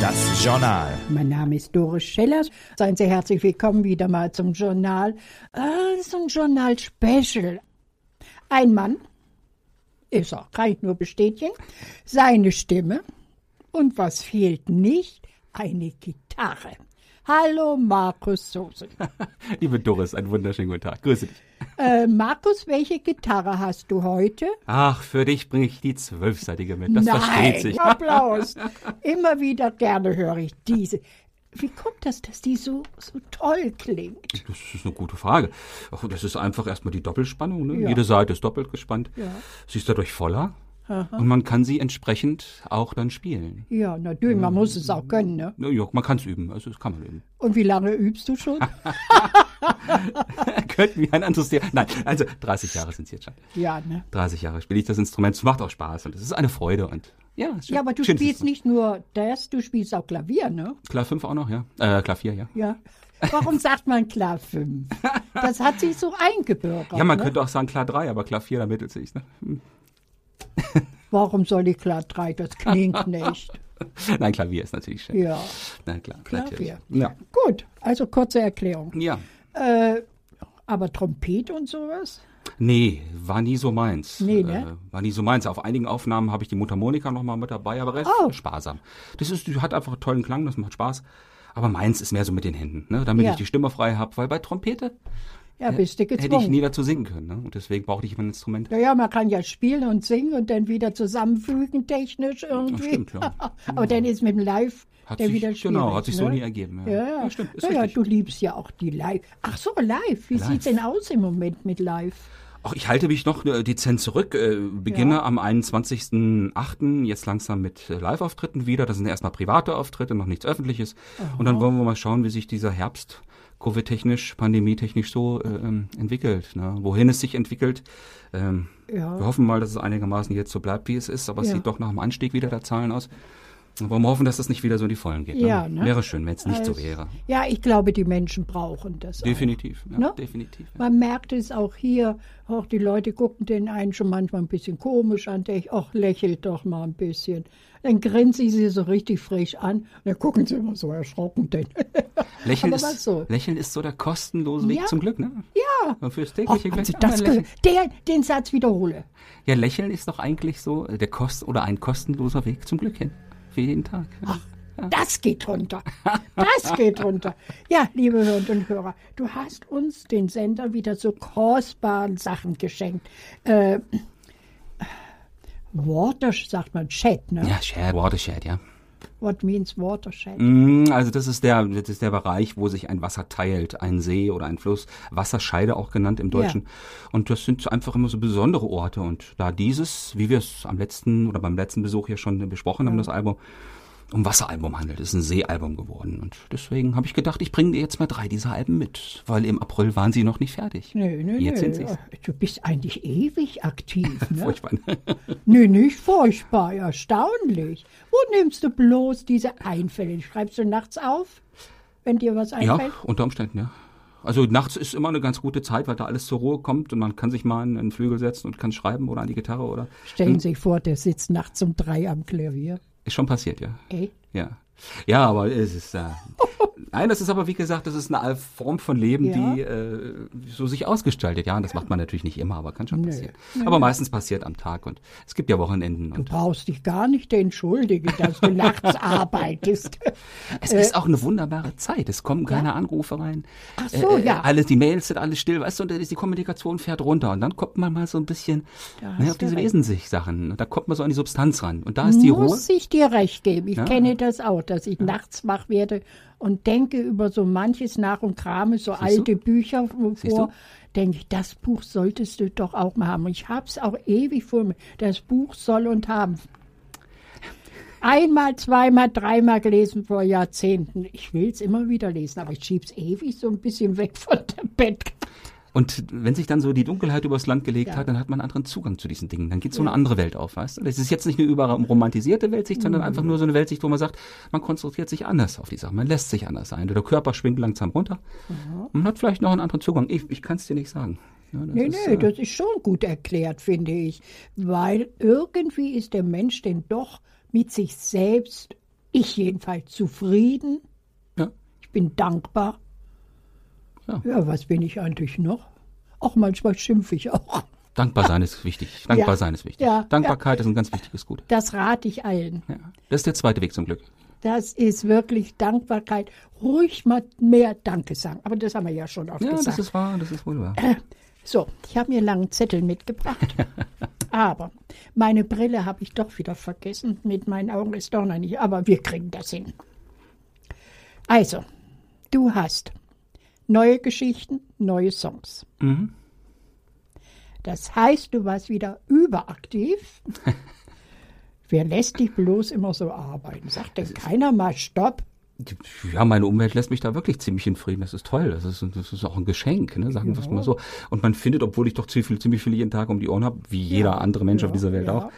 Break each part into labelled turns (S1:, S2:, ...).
S1: Das Journal.
S2: Mein Name ist Doris Schellers. Seien Sie herzlich willkommen wieder mal zum Journal. Ah, das ist ein Journal-Special. Ein Mann, ist er, kann ich nur bestätigen, seine Stimme und was fehlt nicht? Eine Gitarre. Hallo Markus Soße.
S3: Liebe Doris, einen wunderschönen guten Tag. Grüße dich.
S2: Äh, Markus, welche Gitarre hast du heute?
S3: Ach, für dich bringe ich die zwölfseitige mit. Das
S2: Nein,
S3: versteht sich.
S2: Applaus. Immer wieder gerne höre ich diese. Wie kommt das, dass die so, so toll klingt?
S3: Das ist eine gute Frage. Ach, das ist einfach erstmal die Doppelspannung. Ne?
S2: Ja.
S3: Jede Seite ist doppelt gespannt.
S2: Ja.
S3: Sie ist dadurch voller. Und man kann sie entsprechend auch dann spielen.
S2: Ja, natürlich, man muss es auch können, ne?
S3: Ja, man kann es üben. Also das kann man üben.
S2: Und wie lange übst du schon?
S3: Könnten wir ein anderes Thema. Nein, also 30 Jahre sind es jetzt schon.
S2: ja, ne?
S3: 30 Jahre spiele ich das Instrument. Es macht auch Spaß und es ist eine Freude. Und ja, schön.
S2: Ja, aber du
S3: Schönes
S2: spielst nicht nur das, du spielst auch Klavier, ne?
S3: Klar 5 auch noch, ja. Äh, klar 4, ja.
S2: Ja. Warum sagt man klar fünf? Das hat sich so eingebürgert.
S3: Ja, man
S2: ne?
S3: könnte auch sagen klar 3, aber klar 4, da mittelt sich. Ne?
S2: Warum soll ich klar drei? Das klingt nicht.
S3: Nein, Klavier ist natürlich schön.
S2: Ja.
S3: Na klar,
S2: Klavier.
S3: natürlich. Ja.
S2: Gut, also kurze Erklärung.
S3: ja.
S2: Äh, aber Trompet und sowas?
S3: Nee, war nie so meins.
S2: Nee, ne?
S3: Äh, war nie so meins. Auf einigen Aufnahmen habe ich die Mundharmonika noch mal mit dabei, aber recht
S2: Oh.
S3: sparsam. Das ist, hat einfach einen tollen Klang, das macht Spaß. Aber meins ist mehr so mit den Händen, ne? damit
S2: Ja.
S3: ich die Stimme frei habe, weil bei Trompete
S2: Ja, bist du
S3: hätte ich
S2: gezwungen.
S3: nie dazu singen können. Ne? Und deswegen brauchte ich immer ein Instrument.
S2: Naja, man kann ja spielen und singen und dann wieder zusammenfügen technisch irgendwie.
S3: stimmt, ja.
S2: Aber dann ist mit dem Live
S3: Hat
S2: der
S3: sich,
S2: wieder schwierig.
S3: genau, hat sich so
S2: ne?
S3: nie ergeben. Ja,
S2: Ja, ja.
S3: stimmt.
S2: Naja, du liebst ja auch die Live. Ach so, Live. Wie
S3: Live.
S2: sieht's denn aus im Moment mit Live?
S3: Ach, ich halte mich noch äh, dezent zurück. Äh, beginne
S2: Ja.
S3: am 21.08. jetzt langsam mit äh, Live-Auftritten wieder. Das sind erstmal private Auftritte, noch nichts Öffentliches. Und dann wollen wir mal schauen, wie sich dieser Herbst Covid-technisch, pandemietechnisch so äh, ähm, entwickelt. Ne? Wohin es sich entwickelt. Ähm,
S2: Ja.
S3: Wir hoffen mal, dass es einigermaßen jetzt so bleibt, wie es ist. Aber es
S2: Ja.
S3: sieht doch nach dem Anstieg wieder der Zahlen aus. Und wollen wir hoffen, dass das nicht wieder so in die Vollen geht. Ne?
S2: Ja, ne?
S3: Wäre schön, wenn es nicht so
S2: Also,
S3: wäre.
S2: Ja, ich glaube, die Menschen brauchen das. Auch.
S3: Definitiv. Ja,
S2: Ne?
S3: definitiv. Ja.
S2: Man merkt es auch hier, auch die Leute gucken den einen schon manchmal ein bisschen komisch an, denke ich, ach, lächelt doch mal ein bisschen. Dann grinsen sie sie so richtig frisch an, dann gucken sie immer so erschrocken. Denn.
S3: Lächeln, ist,
S2: so.
S3: Lächeln ist so der kostenlose Weg
S2: Ja.
S3: zum Glück, ne?
S2: Ja.
S3: Und fürs tägliche
S2: haben
S3: Glück.
S2: Das der, den Satz wiederhole.
S3: Ja, lächeln ist doch eigentlich so äh, der Kost oder ein kostenloser Weg zum Glück hin. Für jeden Tag. Ja.
S2: Das geht runter. Das geht runter. Ja, liebe Hörerinnen und Hörer, du hast uns den Sender wieder so kostbaren Sachen geschenkt. Äh, Water, sagt man, Chat, ne?
S3: Ja, Shared, Watershed, ja.
S2: What means Watershed?
S3: Mm, Also das ist der, das ist der Bereich, wo sich ein Wasser teilt, ein See oder ein Fluss, Wasserscheide auch genannt im Deutschen. Und das sind einfach immer so besondere Orte. Und da dieses, wie wir es am letzten oder beim letzten Besuch hier schon besprochen haben, das Album, um Wasseralbum handelt, ist ein Seealbum geworden. Und deswegen habe ich gedacht, ich bringe dir jetzt mal drei dieser Alben mit, weil im April waren sie noch nicht fertig.
S2: Nö, nö,
S3: Jetzt
S2: nö.
S3: sind sie's.
S2: Du bist eigentlich ewig aktiv, ne?
S3: Furchtbar.
S2: Nö, nicht furchtbar, erstaunlich. Wo nimmst du bloß diese Einfälle? Schreibst du nachts auf, wenn dir was
S3: Ja,
S2: einfällt?
S3: unter Umständen, ja. Also nachts ist immer eine ganz gute Zeit, weil da alles zur Ruhe kommt und man kann sich mal an den Flügel setzen und kann schreiben oder an die Gitarre oder.
S2: Stellen Sie sich vor, der sitzt nachts um drei am Klavier.
S3: Ist schon passiert, ja.
S2: Ey?
S3: Ja. Ja, aber es ist. Äh, nein, das ist aber wie gesagt, das ist eine Form von Leben,
S2: Ja.
S3: die äh, so sich ausgestaltet. Ja, und das macht man natürlich nicht immer, aber kann schon passieren. Aber meistens passiert am Tag und es gibt ja Wochenenden
S2: Du brauchst dich gar nicht entschuldigen, dass du nachts arbeitest.
S3: es ist auch eine wunderbare Zeit. Es kommen keine Anrufe rein.
S2: Äh, Ach so,
S3: äh,
S2: ja.
S3: Alles, die Mails sind alles still, weißt du, und dann ist die Kommunikation fährt runter und dann kommt man mal so ein bisschen ne, auf diese
S2: recht.
S3: Wesensich-Sachen. Da kommt man so an die Substanz ran und da ist die Ruhe.
S2: Muss ich dir recht geben. Ich
S3: Ja.
S2: kenne das auch, dass ich nachts wach werde und denke über so manches nach und krame so
S3: Siehst
S2: alte
S3: du?
S2: Bücher vor. Denke ich, das Buch solltest du doch auch mal haben. Und ich habe es auch ewig vor mir. Das Buch soll und haben. Einmal, zweimal, dreimal gelesen vor Jahrzehnten. Ich will es immer wieder lesen, aber ich schiebe es ewig so ein bisschen weg von dem Bett.
S3: Und wenn sich dann so die Dunkelheit übers Land gelegt
S2: Ja.
S3: hat, dann hat man einen anderen Zugang zu diesen Dingen. Dann geht so eine andere Welt auf, weißt du? Das ist jetzt nicht eine überromantisierte Weltsicht, sondern einfach nur so eine Weltsicht, wo man sagt, man konzentriert sich anders auf die Sachen, man lässt sich anders ein. Der Körper schwingt langsam runter. Man hat vielleicht noch einen anderen Zugang. Ich, ich kann es dir nicht sagen. Ja, das
S2: Nee,
S3: ist,
S2: nee,
S3: äh,
S2: das ist schon gut erklärt, finde ich. Weil irgendwie ist der Mensch denn doch mit sich selbst ich jedenfalls zufrieden.
S3: Ja.
S2: Ich bin dankbar.
S3: Ja.
S2: Ja, was bin ich eigentlich noch? Auch manchmal schimpfe ich auch.
S3: Dankbar sein ist wichtig. Dankbar
S2: Ja.
S3: sein ist wichtig.
S2: Ja,
S3: Dankbarkeit ist ein ganz wichtiges Gut.
S2: Das rate ich allen.
S3: Ja. Das ist der zweite Weg zum Glück.
S2: Das ist wirklich Dankbarkeit. Ruhig mal mehr Danke sagen. Aber das haben wir ja schon oft
S3: Ja,
S2: gesagt.
S3: das ist wahr, das ist wohl wahr.
S2: So, ich habe mir einen langen Zettel mitgebracht. aber meine Brille habe ich doch wieder vergessen. Mit meinen Augen ist doch noch nicht. Aber wir kriegen das hin. Also, du hast neue Geschichten, neue Songs.
S3: Mhm.
S2: Das heißt, du warst wieder überaktiv. Wer lässt dich bloß immer so arbeiten? Sagt denn keiner mal Stopp?
S3: Ja, meine Umwelt lässt mich da wirklich ziemlich in Frieden. Das ist toll. Das ist, das ist auch ein Geschenk, ne? sagen wir es mal so. Und man findet, obwohl ich doch ziemlich viel, ziemlich viel jeden Tag um die Ohren habe, wie jeder andere Mensch auf dieser Welt
S2: ja.
S3: auch,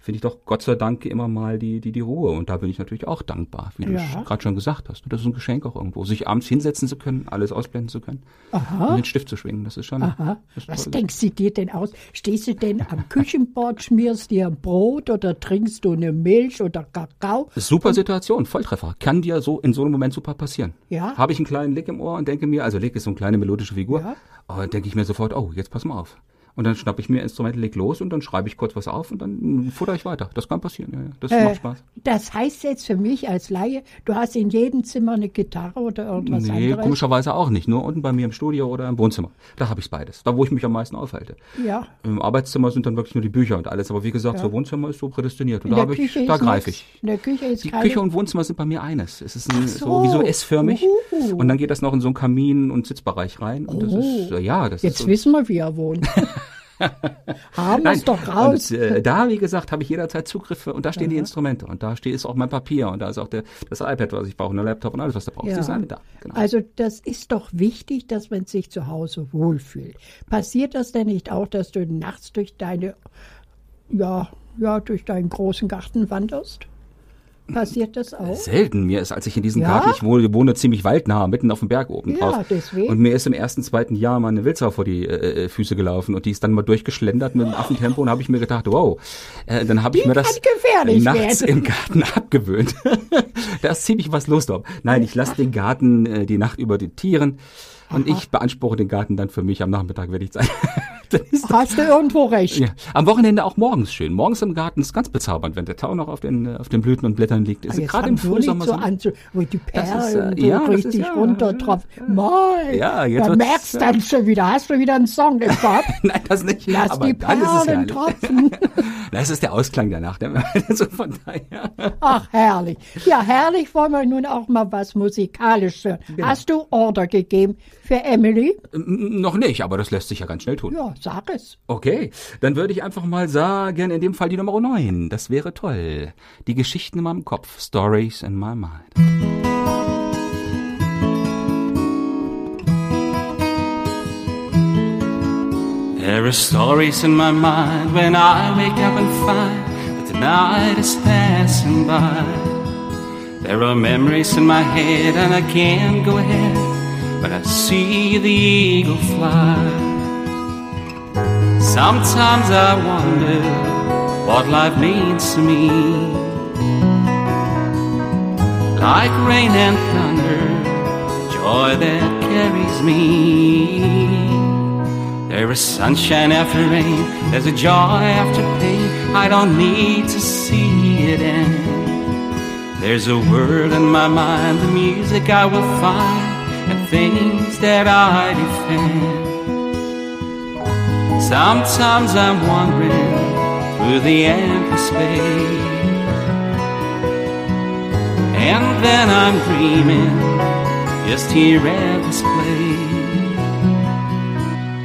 S3: finde ich doch Gott sei Dank immer mal die, die, die Ruhe. Und da bin ich natürlich auch dankbar, wie du
S2: Ja.
S3: gerade schon gesagt hast. Das ist ein Geschenk auch irgendwo. Sich abends hinsetzen zu können, alles ausblenden zu können und den Stift zu schwingen, das ist schon
S2: Aha.
S3: das ist
S2: Was
S3: toll.
S2: denkst du dir denn aus? Stehst du denn am Küchenbord, schmierst dir ein Brot oder trinkst du eine Milch oder Kakao?
S3: Super Situation, Volltreffer. Kann dir so in so einem Moment super passieren.
S2: Ja.
S3: Habe ich einen kleinen Lick im Ohr und denke mir, also Lick ist so eine kleine melodische Figur,
S2: Ja.
S3: denke ich mir sofort, oh, jetzt pass mal auf. Und dann schnappe ich mir Instrumente, leg los und dann schreibe ich kurz was auf und dann futter ich weiter. Das kann passieren, ja, ja. Das
S2: Äh,
S3: macht Spaß.
S2: Das heißt jetzt für mich als Laie, du hast in jedem Zimmer eine Gitarre oder irgendwas
S3: Nee,
S2: anderes?
S3: komischerweise auch nicht. Nur unten bei mir im Studio oder im Wohnzimmer. Da habe ich beides. Da, wo ich mich am meisten aufhalte.
S2: Ja.
S3: Im Arbeitszimmer sind dann wirklich nur die Bücher und alles. Aber wie gesagt, so Wohnzimmer ist so prädestiniert. Und
S2: In
S3: da, ich, da
S2: ist
S3: greife ich.
S2: In der Küche ist
S3: Die. Küche und Wohnzimmer sind bei mir eines. Es ist ein,
S2: so.
S3: so. wie so S-förmig.
S2: Uhu.
S3: Und dann geht das noch in so einen Kamin- und Sitzbereich rein. Und das ist, äh, ja, das
S2: Oh. Jetzt
S3: ist so.
S2: wissen wir, wie er wohnt. Haben wir es doch raus.
S3: Und, äh, da, wie gesagt, habe ich jederzeit Zugriffe und da stehen die Instrumente und da steht ist auch mein Papier und da ist auch der, das iPad, was ich brauche, und der Laptop und alles, was du brauchst. Das ist alle da. Genau.
S2: Also das ist doch wichtig, dass man sich zu Hause wohlfühlt. Passiert das denn nicht auch, dass du nachts durch deine, ja, ja, durch deinen großen Garten wanderst? Passiert das auch?
S3: Selten. Mir ist, als ich in diesem
S2: Ja?
S3: Garten, ich wohne, wohne ziemlich waldnah, mitten auf dem Berg oben
S2: Ja,
S3: drauf.
S2: deswegen.
S3: Und mir ist im ersten, zweiten Jahr mal eine Wildsau vor die äh, äh, Füße gelaufen und die ist dann mal durchgeschlendert mit dem Affentempo und habe ich mir gedacht, wow, äh, dann habe ich mir das nachts
S2: werden.
S3: im Garten abgewöhnt. da ist ziemlich was los dort. Nein, ich lasse den Garten äh, die Nacht über den Tieren und ich beanspruche den Garten dann für mich. Am Nachmittag werde ich sein.
S2: Hast du irgendwo recht?
S3: ja. Am Wochenende auch morgens schön. Morgens im Garten ist ganz bezaubernd, wenn der Tau noch auf den, äh, auf den Blüten und Blättern liegt. Ist
S2: Ah,
S3: gerade im Frühsommer
S2: so an, so, wo die
S3: Das ist,
S2: Perlen
S3: äh,
S2: so
S3: ja, das ist,
S2: richtig
S3: ja,
S2: runtertropfen. Mal,
S3: Ja, jetzt
S2: da merkst du dann schon wieder, hast du wieder einen Song im Kopf?
S3: Nein, das nicht.
S2: Lass
S3: aber
S2: die Perlen tropfen.
S3: Das ist der Ausklang danach. Also von daher.
S2: Ach, herrlich. Ja, herrlich wollen wir nun auch mal was musikalisch hören.
S3: Genau.
S2: Hast du Order gegeben für Emily?
S3: Noch nicht, aber das lässt sich ja ganz schnell tun.
S2: Ja, sag es.
S3: Okay, dann würde ich einfach mal sagen, in dem Fall die Nummer 9. Das wäre toll. Die Geschichten in meinem Kopf. Stories in my mind. There are stories in my mind when I wake up and find that the night is passing by. There are memories in my head and I can't go ahead when I see the eagle fly. Sometimes I wonder what life means to me. Like rain and thunder, joy that carries me. There is sunshine after rain, there's a joy after pain. I don't need to see it end. There's a world in my mind, the music I will find, and things that I defend. Sometimes I'm wandering through the empty space. And then I'm dreaming just here at this place.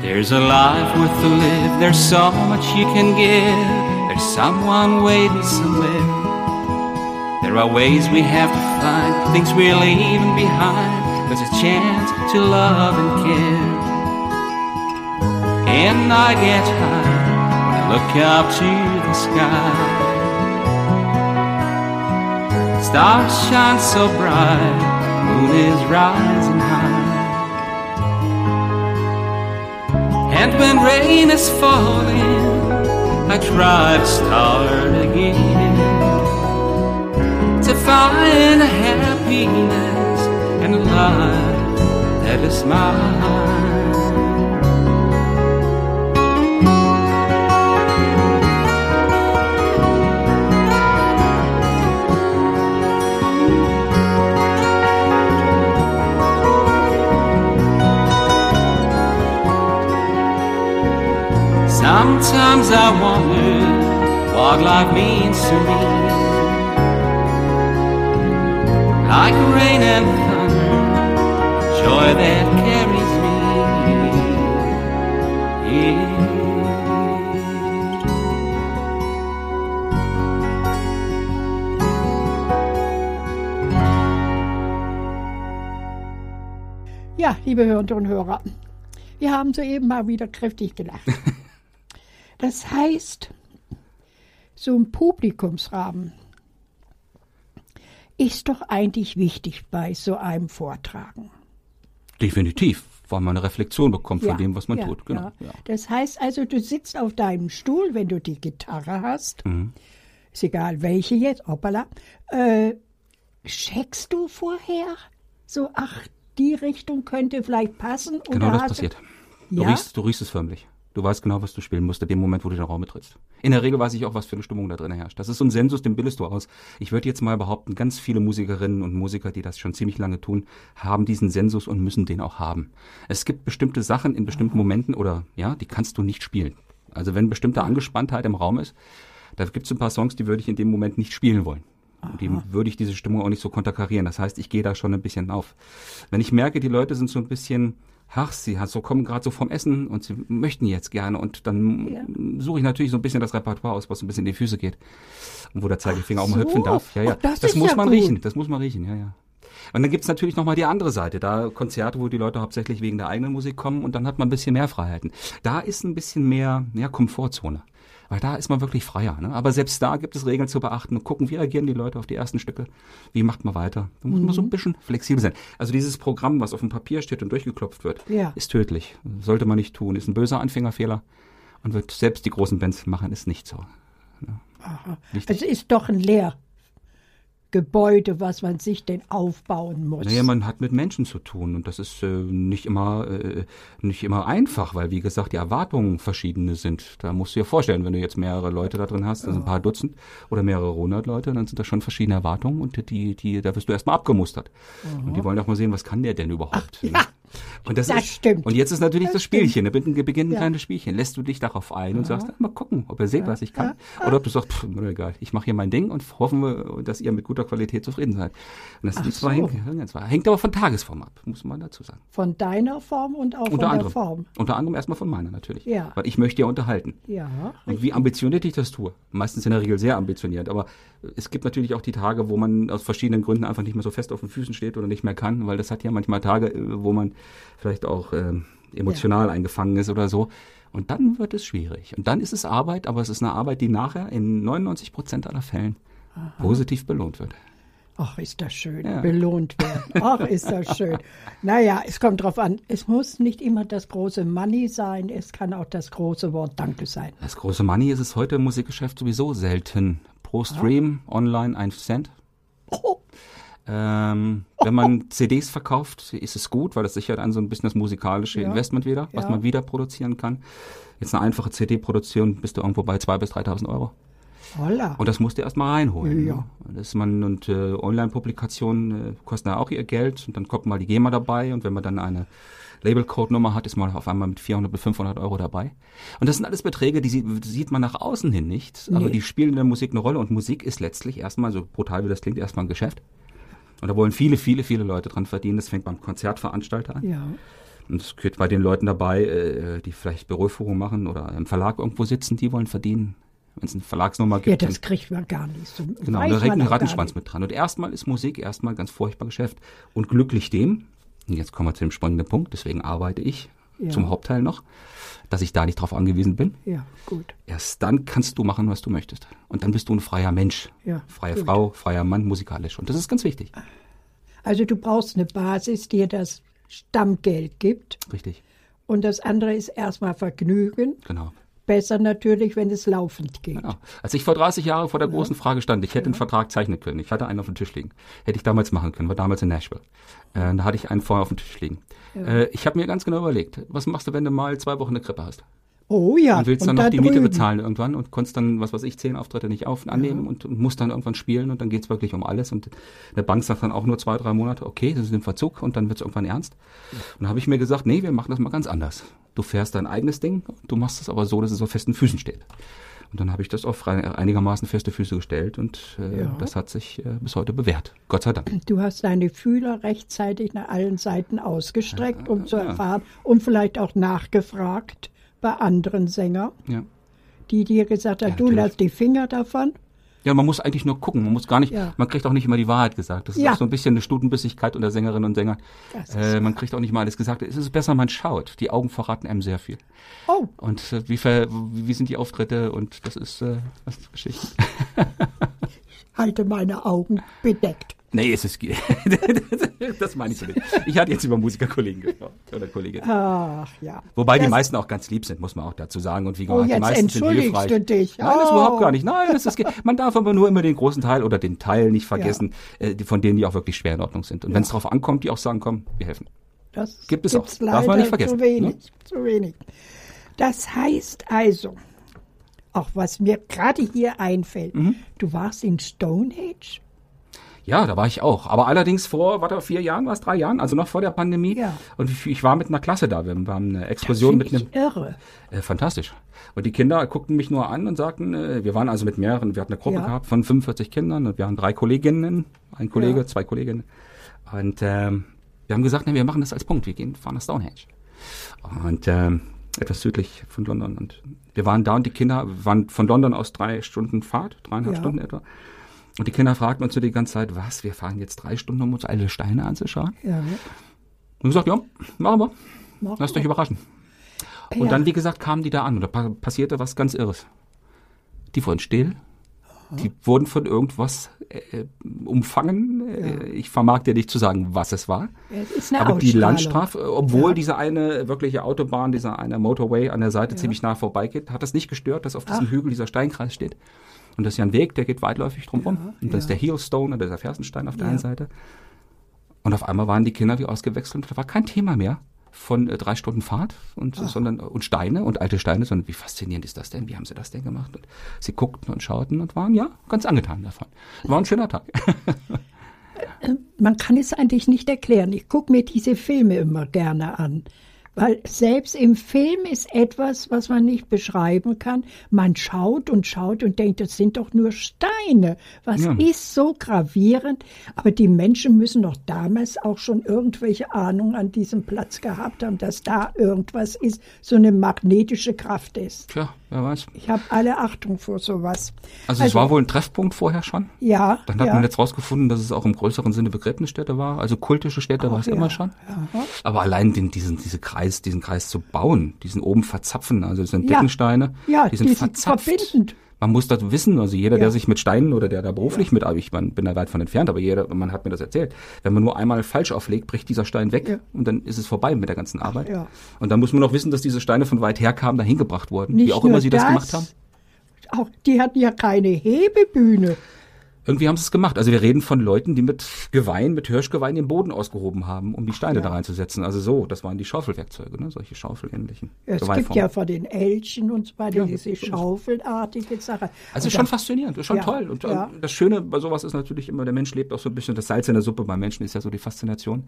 S3: There's a life worth to live, there's so much you can give. There's someone waiting somewhere. There are ways we have to find, things we're leaving behind. There's a chance to love and care. And I get high when I look up to the sky. Stars shine so bright, moon is rising high. And when rain is falling, I try to start again. to find the happiness and a life that is mine. Sometimes I wonder what life means to me. Like rain and thunder, joy that carries me. Yeah.
S2: Ja, liebe Hörerinnen und Hörer, wir haben soeben mal wieder kräftig gelacht. Das heißt, so ein Publikumsrahmen ist doch eigentlich wichtig bei so einem Vortragen.
S3: Definitiv, weil man eine Reflexion bekommt von
S2: Ja,
S3: dem, was man
S2: ja,
S3: tut. Genau.
S2: ja. Das heißt also, du sitzt auf deinem Stuhl, wenn du die Gitarre hast,
S3: Mhm.
S2: ist egal welche jetzt, hoppala, äh, checkst du vorher so, ach, die Richtung könnte vielleicht passen?
S3: Genau
S2: oder
S3: das passiert. Du,
S2: Ja?
S3: riechst, du riechst es förmlich. Du weißt genau, was du spielen musst, in dem Moment, wo du den Raum betrittst. In der Regel weiß ich auch, was für eine Stimmung da drin herrscht. Das ist so ein Sensus, den bildest du aus. Ich würde jetzt mal behaupten, ganz viele Musikerinnen und Musiker, die das schon ziemlich lange tun, haben diesen Sensus und müssen den auch haben. Es gibt bestimmte Sachen in bestimmten Momenten oder, ja, die kannst du nicht spielen. Also wenn bestimmte Angespanntheit im Raum ist, da gibt es ein paar Songs, die würde ich in dem Moment nicht spielen wollen. Und die würde ich diese Stimmung auch nicht so konterkarieren. Das heißt, ich gehe da schon ein bisschen auf. Wenn ich merke, die Leute sind so ein bisschen, ach, sie hat so kommen gerade so vom Essen und sie möchten jetzt gerne und dann suche ich natürlich so ein bisschen das Repertoire aus, was so ein bisschen in die Füße geht und wo der Zeigefinger auch mal
S2: so.
S3: hüpfen darf. Ja, ja.
S2: Ach, das
S3: das muss
S2: ja
S3: man
S2: gut.
S3: riechen. Das muss man riechen. Ja, ja. Und dann gibt's natürlich nochmal die andere Seite, da Konzerte, wo die Leute hauptsächlich wegen der eigenen Musik kommen und dann hat man ein bisschen mehr Freiheiten. Da ist ein bisschen mehr ja, Komfortzone. Weil da ist man wirklich freier. Ne? Aber selbst da gibt es Regeln zu beachten und gucken, wie reagieren die Leute auf die ersten Stücke, wie macht man weiter. Da muss man
S2: Mhm.
S3: so ein bisschen flexibel sein. Also dieses Programm, was auf dem Papier steht und durchgeklopft wird,
S2: Ja.
S3: ist tödlich. Sollte man nicht tun. Ist ein böser Anfängerfehler und wird selbst die großen Bands machen es nicht so.
S2: Aha.
S3: Richtig.
S2: Es ist doch ein Lehrgebäude, was man sich denn aufbauen muss.
S3: Naja, man hat mit Menschen zu tun und das ist äh, nicht immer äh, nicht immer einfach, weil wie gesagt die Erwartungen verschiedene sind. Da musst du dir vorstellen, wenn du jetzt mehrere Leute da drin hast, also ein paar Dutzend oder mehrere hundert Leute, dann sind das schon verschiedene Erwartungen und die die da wirst du erstmal abgemustert und die wollen auch mal sehen, was kann der denn überhaupt. ne?
S2: ja.
S3: Und das,
S2: Das
S3: ist,
S2: stimmt.
S3: Und jetzt ist natürlich
S2: Das
S3: das. Spielchen. Da beginnt ein
S2: Ja.
S3: kleines Spielchen. Lässt du dich darauf ein und sagst, mal gucken, ob ihr seht, was ich kann. Oder ob du sagst, pff, egal, ich mache hier mein Ding und hoffen wir, dass ihr mit guter Qualität zufrieden seid. Und das
S2: Ach
S3: sind zwei
S2: so.
S3: hängt, hängt aber von Tagesform ab, muss man dazu sagen.
S2: Von deiner Form und auch
S3: Unter
S2: von
S3: anderem.
S2: der Form.
S3: Unter anderem erstmal von meiner natürlich.
S2: Ja.
S3: Weil ich möchte ja unterhalten.
S2: Ja.
S3: Und wie ambitioniert ich das tue. Meistens in der Regel sehr ambitioniert. Aber es gibt natürlich auch die Tage, wo man aus verschiedenen Gründen einfach nicht mehr so fest auf den Füßen steht oder nicht mehr kann, weil das hat ja manchmal Tage, äh, wo man vielleicht auch ähm, emotional eingefangen ist oder so. Und dann wird es schwierig. Und dann ist es Arbeit, aber es ist eine Arbeit, die nachher in 99 Prozent aller Fällen positiv belohnt wird.
S2: Ach, ist das schön.
S3: Ja.
S2: Belohnt werden. Ach, ist das schön. Naja, es kommt drauf an. Es muss nicht immer das große Money sein. Es kann auch das große Wort Danke sein.
S3: Das große Money ist es heute im Musikgeschäft sowieso selten. Pro Stream, online, ein Cent.
S2: Oh,
S3: Ähm, wenn man CDs verkauft, ist es gut, weil das sichert an so ein bisschen das musikalische
S2: Ja.
S3: Investment wieder, was
S2: Ja.
S3: man wieder produzieren kann. Jetzt eine einfache CD-Produktion bist du irgendwo bei 2.000 bis 3.000 Euro.
S2: holla.
S3: Und das musst du erstmal reinholen.
S2: Ja.
S3: Ne? Das man, und äh, Online-Publikationen äh, kosten ja auch ihr Geld und dann kommt mal die GEMA dabei und wenn man dann eine Label-Code-Nummer hat, ist man auf einmal mit 400 bis 500 Euro dabei. Und das sind alles Beträge, die sie- sieht man nach außen hin nicht, aber
S2: Nee.
S3: die spielen in der Musik eine Rolle und Musik ist letztlich erstmal, so brutal wie das klingt, erstmal ein Geschäft. Und da wollen viele, viele, viele Leute dran verdienen. Das fängt beim Konzertveranstalter an.
S2: ja.
S3: Und es gehört bei den Leuten dabei, äh, die vielleicht Büroführung machen oder im Verlag irgendwo sitzen, die wollen verdienen. Wenn es eine Verlagsnummer
S2: ja,
S3: gibt,
S2: das
S3: dann
S2: kriegt man gar nicht. So
S3: Genau, da hängt ein Rattenschwanz mit dran. Und erstmal ist Musik erstmal ein ganz furchtbar Geschäft. Und glücklich dem, und jetzt kommen wir zu dem spannenden Punkt, deswegen arbeite ich
S2: Ja.
S3: zum Hauptteil noch, dass ich da nicht drauf angewiesen bin.
S2: Ja, gut.
S3: Erst dann kannst du machen, was du möchtest. Und dann bist du ein freier Mensch.
S2: Ja,
S3: Freie
S2: gut.
S3: Frau, freier Mann, musikalisch. Und das ist ganz wichtig.
S2: Also du brauchst eine Basis, die dir das Stammgeld gibt.
S3: Richtig.
S2: Und das andere ist erstmal Vergnügen.
S3: Genau.
S2: Besser natürlich, wenn es laufend geht.
S3: Ja. Als ich vor 30 Jahren vor der großen Frage stand, ich hätte einen Vertrag zeichnen können. Ich hatte einen auf dem Tisch liegen. Hätte ich damals machen können, war damals in Nashville. Äh, da hatte ich einen vorher auf dem Tisch liegen. Äh, ich habe mir ganz genau überlegt, was machst du, wenn du mal zwei Wochen eine Grippe hast?
S2: Oh ja.
S3: Und willst
S2: und
S3: dann noch die Miete
S2: drüben.
S3: bezahlen irgendwann und konntest dann, was weiß ich, zehn Auftritte nicht auf, annehmen und, und musst dann irgendwann spielen und dann geht's wirklich um alles. Und eine Bank sagt dann auch nur zwei, drei Monate, okay, das ist im Verzug und dann wird's irgendwann ernst. Und dann habe ich mir gesagt, nee, wir machen das mal ganz anders. Du fährst dein eigenes Ding, du machst es aber so, dass es auf festen Füßen steht. Und dann habe ich das auf einigermaßen feste Füße gestellt und äh,
S2: Ja.
S3: das hat sich äh, bis heute bewährt. Gott sei Dank.
S2: Du hast deine Fühler rechtzeitig nach allen Seiten ausgestreckt, um zu
S3: ja.
S2: erfahren und vielleicht auch nachgefragt bei anderen Sängern,
S3: Ja.
S2: die dir gesagt haben,
S3: Ja,
S2: du lass die Finger davon.
S3: Ja, man muss eigentlich nur gucken. Man muss gar nicht,
S2: Ja.
S3: man kriegt auch nicht immer die Wahrheit gesagt. Das ist auch so ein bisschen eine Stutenbissigkeit unter Sängerinnen und Sängern. Äh, man kriegt auch nicht mal alles gesagt. Es ist besser, man schaut. Die Augen verraten einem sehr viel.
S2: Oh,
S3: Und äh, wie, ver, wie sind die Auftritte und das ist, äh, das ist Geschichte.
S2: halte meine Augen bedeckt.
S3: Nee, es ist, das meine ich so nicht. Ich hatte jetzt über Musikerkollegen gesprochen oder Kollegin.
S2: Ach ja.
S3: Wobei die
S2: Das-
S3: meisten auch ganz lieb sind, muss man auch dazu sagen. Und wie
S2: Oh,
S3: gesagt, die
S2: jetzt
S3: meisten sind
S2: entschuldigst
S3: hilfreich.
S2: du dich.
S3: Nein, das
S2: Oh.
S3: überhaupt gar nicht. Nein, das ist, man darf aber nur immer den großen Teil oder den Teil nicht vergessen, äh, die, von denen die auch wirklich schwer in Ordnung sind. Und wenn es drauf ankommt, die auch sagen, komm, wir helfen.
S2: Das
S3: Gibt es auch. Darf man nicht vergessen,
S2: Zu wenig,
S3: ne?
S2: zu wenig. Das heißt also, auch was mir gerade hier einfällt,
S3: Mhm.
S2: du warst in Stonehenge?
S3: Ja, da war ich auch. Aber allerdings vor, warte, vier Jahren, war es drei Jahren, also noch vor der Pandemie.
S2: Ja.
S3: Und ich, war mit einer Klasse da. Wir haben eine Exkursion mit einem.
S2: irre.
S3: Äh, fantastisch. Und die Kinder guckten mich nur an und sagten, äh, wir waren also mit mehreren, wir hatten eine Gruppe
S2: Ja.
S3: gehabt von 45 Kindern und wir haben drei Kolleginnen, ein Kollege,
S2: Ja.
S3: zwei Kolleginnen. Und ähm, wir haben gesagt, nee, wir machen das als Punkt, wir gehen, fahren nach Stonehenge. Und ähm, etwas südlich von London. Und wir waren da und die Kinder waren von London aus drei Stunden Fahrt, dreieinhalb
S2: Ja.
S3: Stunden etwa. Und die Kinder fragten uns so die ganze Zeit, was, wir fahren jetzt drei Stunden, um uns alle Steine anzuschauen?
S2: Ja.
S3: Und gesagt, ja, machen wir.
S2: Machen
S3: Lasst
S2: wir.
S3: euch überraschen. Und
S2: Ja.
S3: dann, wie gesagt, kamen die da an und da pa passierte was ganz Irres. Die wurden still. Die wurden von irgendwas äh, umfangen. Äh, Ich vermag dir nicht zu sagen, was es war.
S2: Es ist eine
S3: Aber die. Landstraße, obwohl
S2: Ja.
S3: diese eine wirkliche Autobahn, dieser eine Motorway an der Seite ziemlich nah vorbeigeht, hat das nicht gestört, dass auf diesem Hügel dieser Steinkreis steht. Und das ist ja ein Weg, der geht weitläufig drumherum. und das ist der Heelstone, oder der Fersenstein auf der
S2: Ja.
S3: einen Seite. Und auf einmal waren die Kinder wie ausgewechselt und da war kein Thema mehr von äh, drei Stunden Fahrt und sondern und Steine und alte Steine, sondern wie faszinierend ist das denn? Wie haben sie das denn gemacht? Und sie guckten und schauten und waren ja ganz angetan davon. War ein schöner Tag.
S2: Man kann es eigentlich nicht erklären. Ich gucke mir diese Filme immer gerne an. Weil selbst im Film ist etwas, was man nicht beschreiben kann. Man schaut und schaut und denkt, das sind doch nur Steine. Was
S3: Ja.
S2: ist so gravierend? Aber die Menschen müssen doch damals auch schon irgendwelche Ahnung an diesem Platz gehabt haben, dass da irgendwas ist, so eine magnetische Kraft ist.
S3: Tja, wer weiß.
S2: Ich habe alle Achtung vor sowas.
S3: Also, es war wohl ein Treffpunkt vorher schon.
S2: ja,
S3: Dann hat
S2: ja.
S3: man jetzt rausgefunden, dass es auch im größeren Sinne Begräbnisstätte war. Also kultische Stätte war es
S2: ja.
S3: immer schon. Aber allein den, diesen, diese Kreis, diesen Kreis zu bauen, diesen oben verzapfen, also das sind
S2: Ja.
S3: Deckensteine,
S2: Ja,
S3: die sind
S2: die sind
S3: verzapft.
S2: verbindend.
S3: Man muss das wissen, also jeder,
S2: Ja.
S3: der sich mit Steinen oder der da beruflich mit, aber ich man, bin da weit von entfernt, aber jeder, man hat mir das erzählt. Wenn man nur einmal falsch auflegt, bricht dieser Stein weg
S2: Ja.
S3: und dann ist es vorbei mit der ganzen Arbeit.
S2: ja.
S3: Und dann muss man noch wissen, dass diese Steine von weit her kamen, dahin gebracht wurden,
S2: Nicht
S3: wie auch immer sie das, gemacht haben.
S2: Auch die hatten ja keine Hebebühne.
S3: Irgendwie haben sie es gemacht. Also wir reden von Leuten, die mit Geweih, mit Hirschgeweih den Boden ausgehoben haben, um die Steine da reinzusetzen. Also so, das waren die Schaufelwerkzeuge, ne? solche schaufelähnlichen
S2: Es gibt ja von den Elchen und so weiter
S3: Ja,
S2: diese schaufelartige Sache.
S3: Also
S2: Und
S3: schon
S2: dann-
S3: faszinierend, ist schon
S2: Ja,
S3: toll. Und äh,
S2: ja.
S3: das Schöne bei sowas ist natürlich immer, der Mensch lebt auch so ein bisschen, das Salz in der Suppe beim Menschen ist ja so die Faszination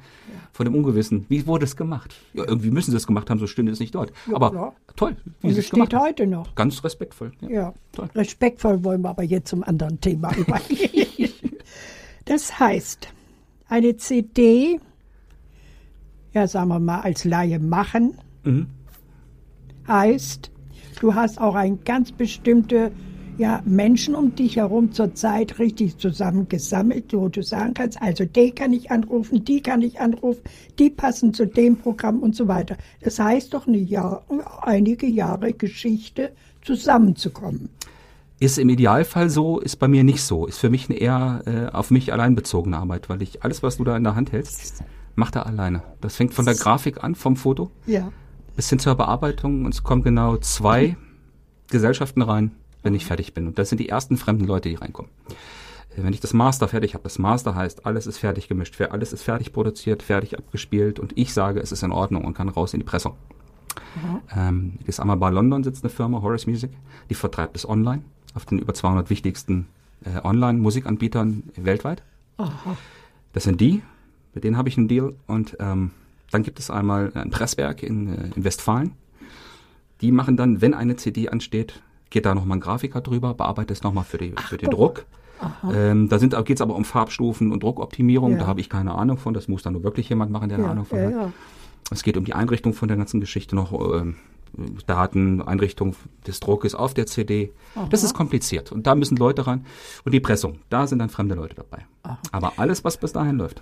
S3: von dem Ungewissen. Wie wurde es gemacht? Ja, irgendwie müssen sie es gemacht haben, so stünde es nicht dort. Aber
S2: ja.
S3: toll, wie
S2: Und es steht heute noch.
S3: Ganz respektvoll. Ja.
S2: Ja,
S3: Toll.
S2: respektvoll wollen wir aber jetzt zum anderen Thema übergehen. das heißt, eine CD, ja, sagen wir mal, als Laie machen,
S3: Mhm.
S2: heißt, du hast auch ein ganz bestimmte ja, Menschen um dich herum zur Zeit richtig zusammengesammelt, wo du sagen kannst, also den kann ich anrufen, die kann ich anrufen, die passen zu dem Programm und so weiter. Das heißt doch eine Jahr, einige Jahre Geschichte zusammenzukommen.
S3: Ist im Idealfall so, ist bei mir nicht so. Ist für mich eine eher äh, auf mich allein bezogene Arbeit, weil ich alles, was du da in der Hand hältst, macht er alleine. Das fängt von der Grafik an, vom Foto,
S2: Ja.
S3: bis hin zur Bearbeitung und es kommen genau zwei Gesellschaften rein, wenn ich fertig bin. Und das sind die ersten fremden Leute, die reinkommen. Äh, Wenn ich das Master fertig habe, das Master heißt, alles ist fertig gemischt, alles ist fertig produziert, fertig abgespielt und ich sage, es ist in Ordnung und kann raus in die Pressung. Ähm, das ist einmal bei London sitzt eine Firma, Horace Music, die vertreibt es online auf den über 200 wichtigsten äh, Online-Musikanbietern weltweit. Das sind die, mit denen habe ich einen Deal. Und ähm, dann gibt es einmal ein Presswerk in, äh, in Westfalen. Die machen dann, wenn eine CD ansteht, geht da nochmal ein Grafiker drüber, bearbeitet es nochmal für, die, für den Druck. Ähm, da geht es aber um Farbstufen und Druckoptimierung.
S2: Ja.
S3: Da habe ich keine Ahnung von. Das muss dann nur wirklich jemand machen, der eine
S2: Ja,
S3: Ahnung von
S2: ja,
S3: hat. Es geht um die Einrichtung von der ganzen Geschichte noch, ähm, Daten, Einrichtung des Druckes auf der CD. Das ist kompliziert und da müssen Leute ran. Und die Pressung, da sind dann fremde Leute dabei. Aber alles, was bis dahin läuft,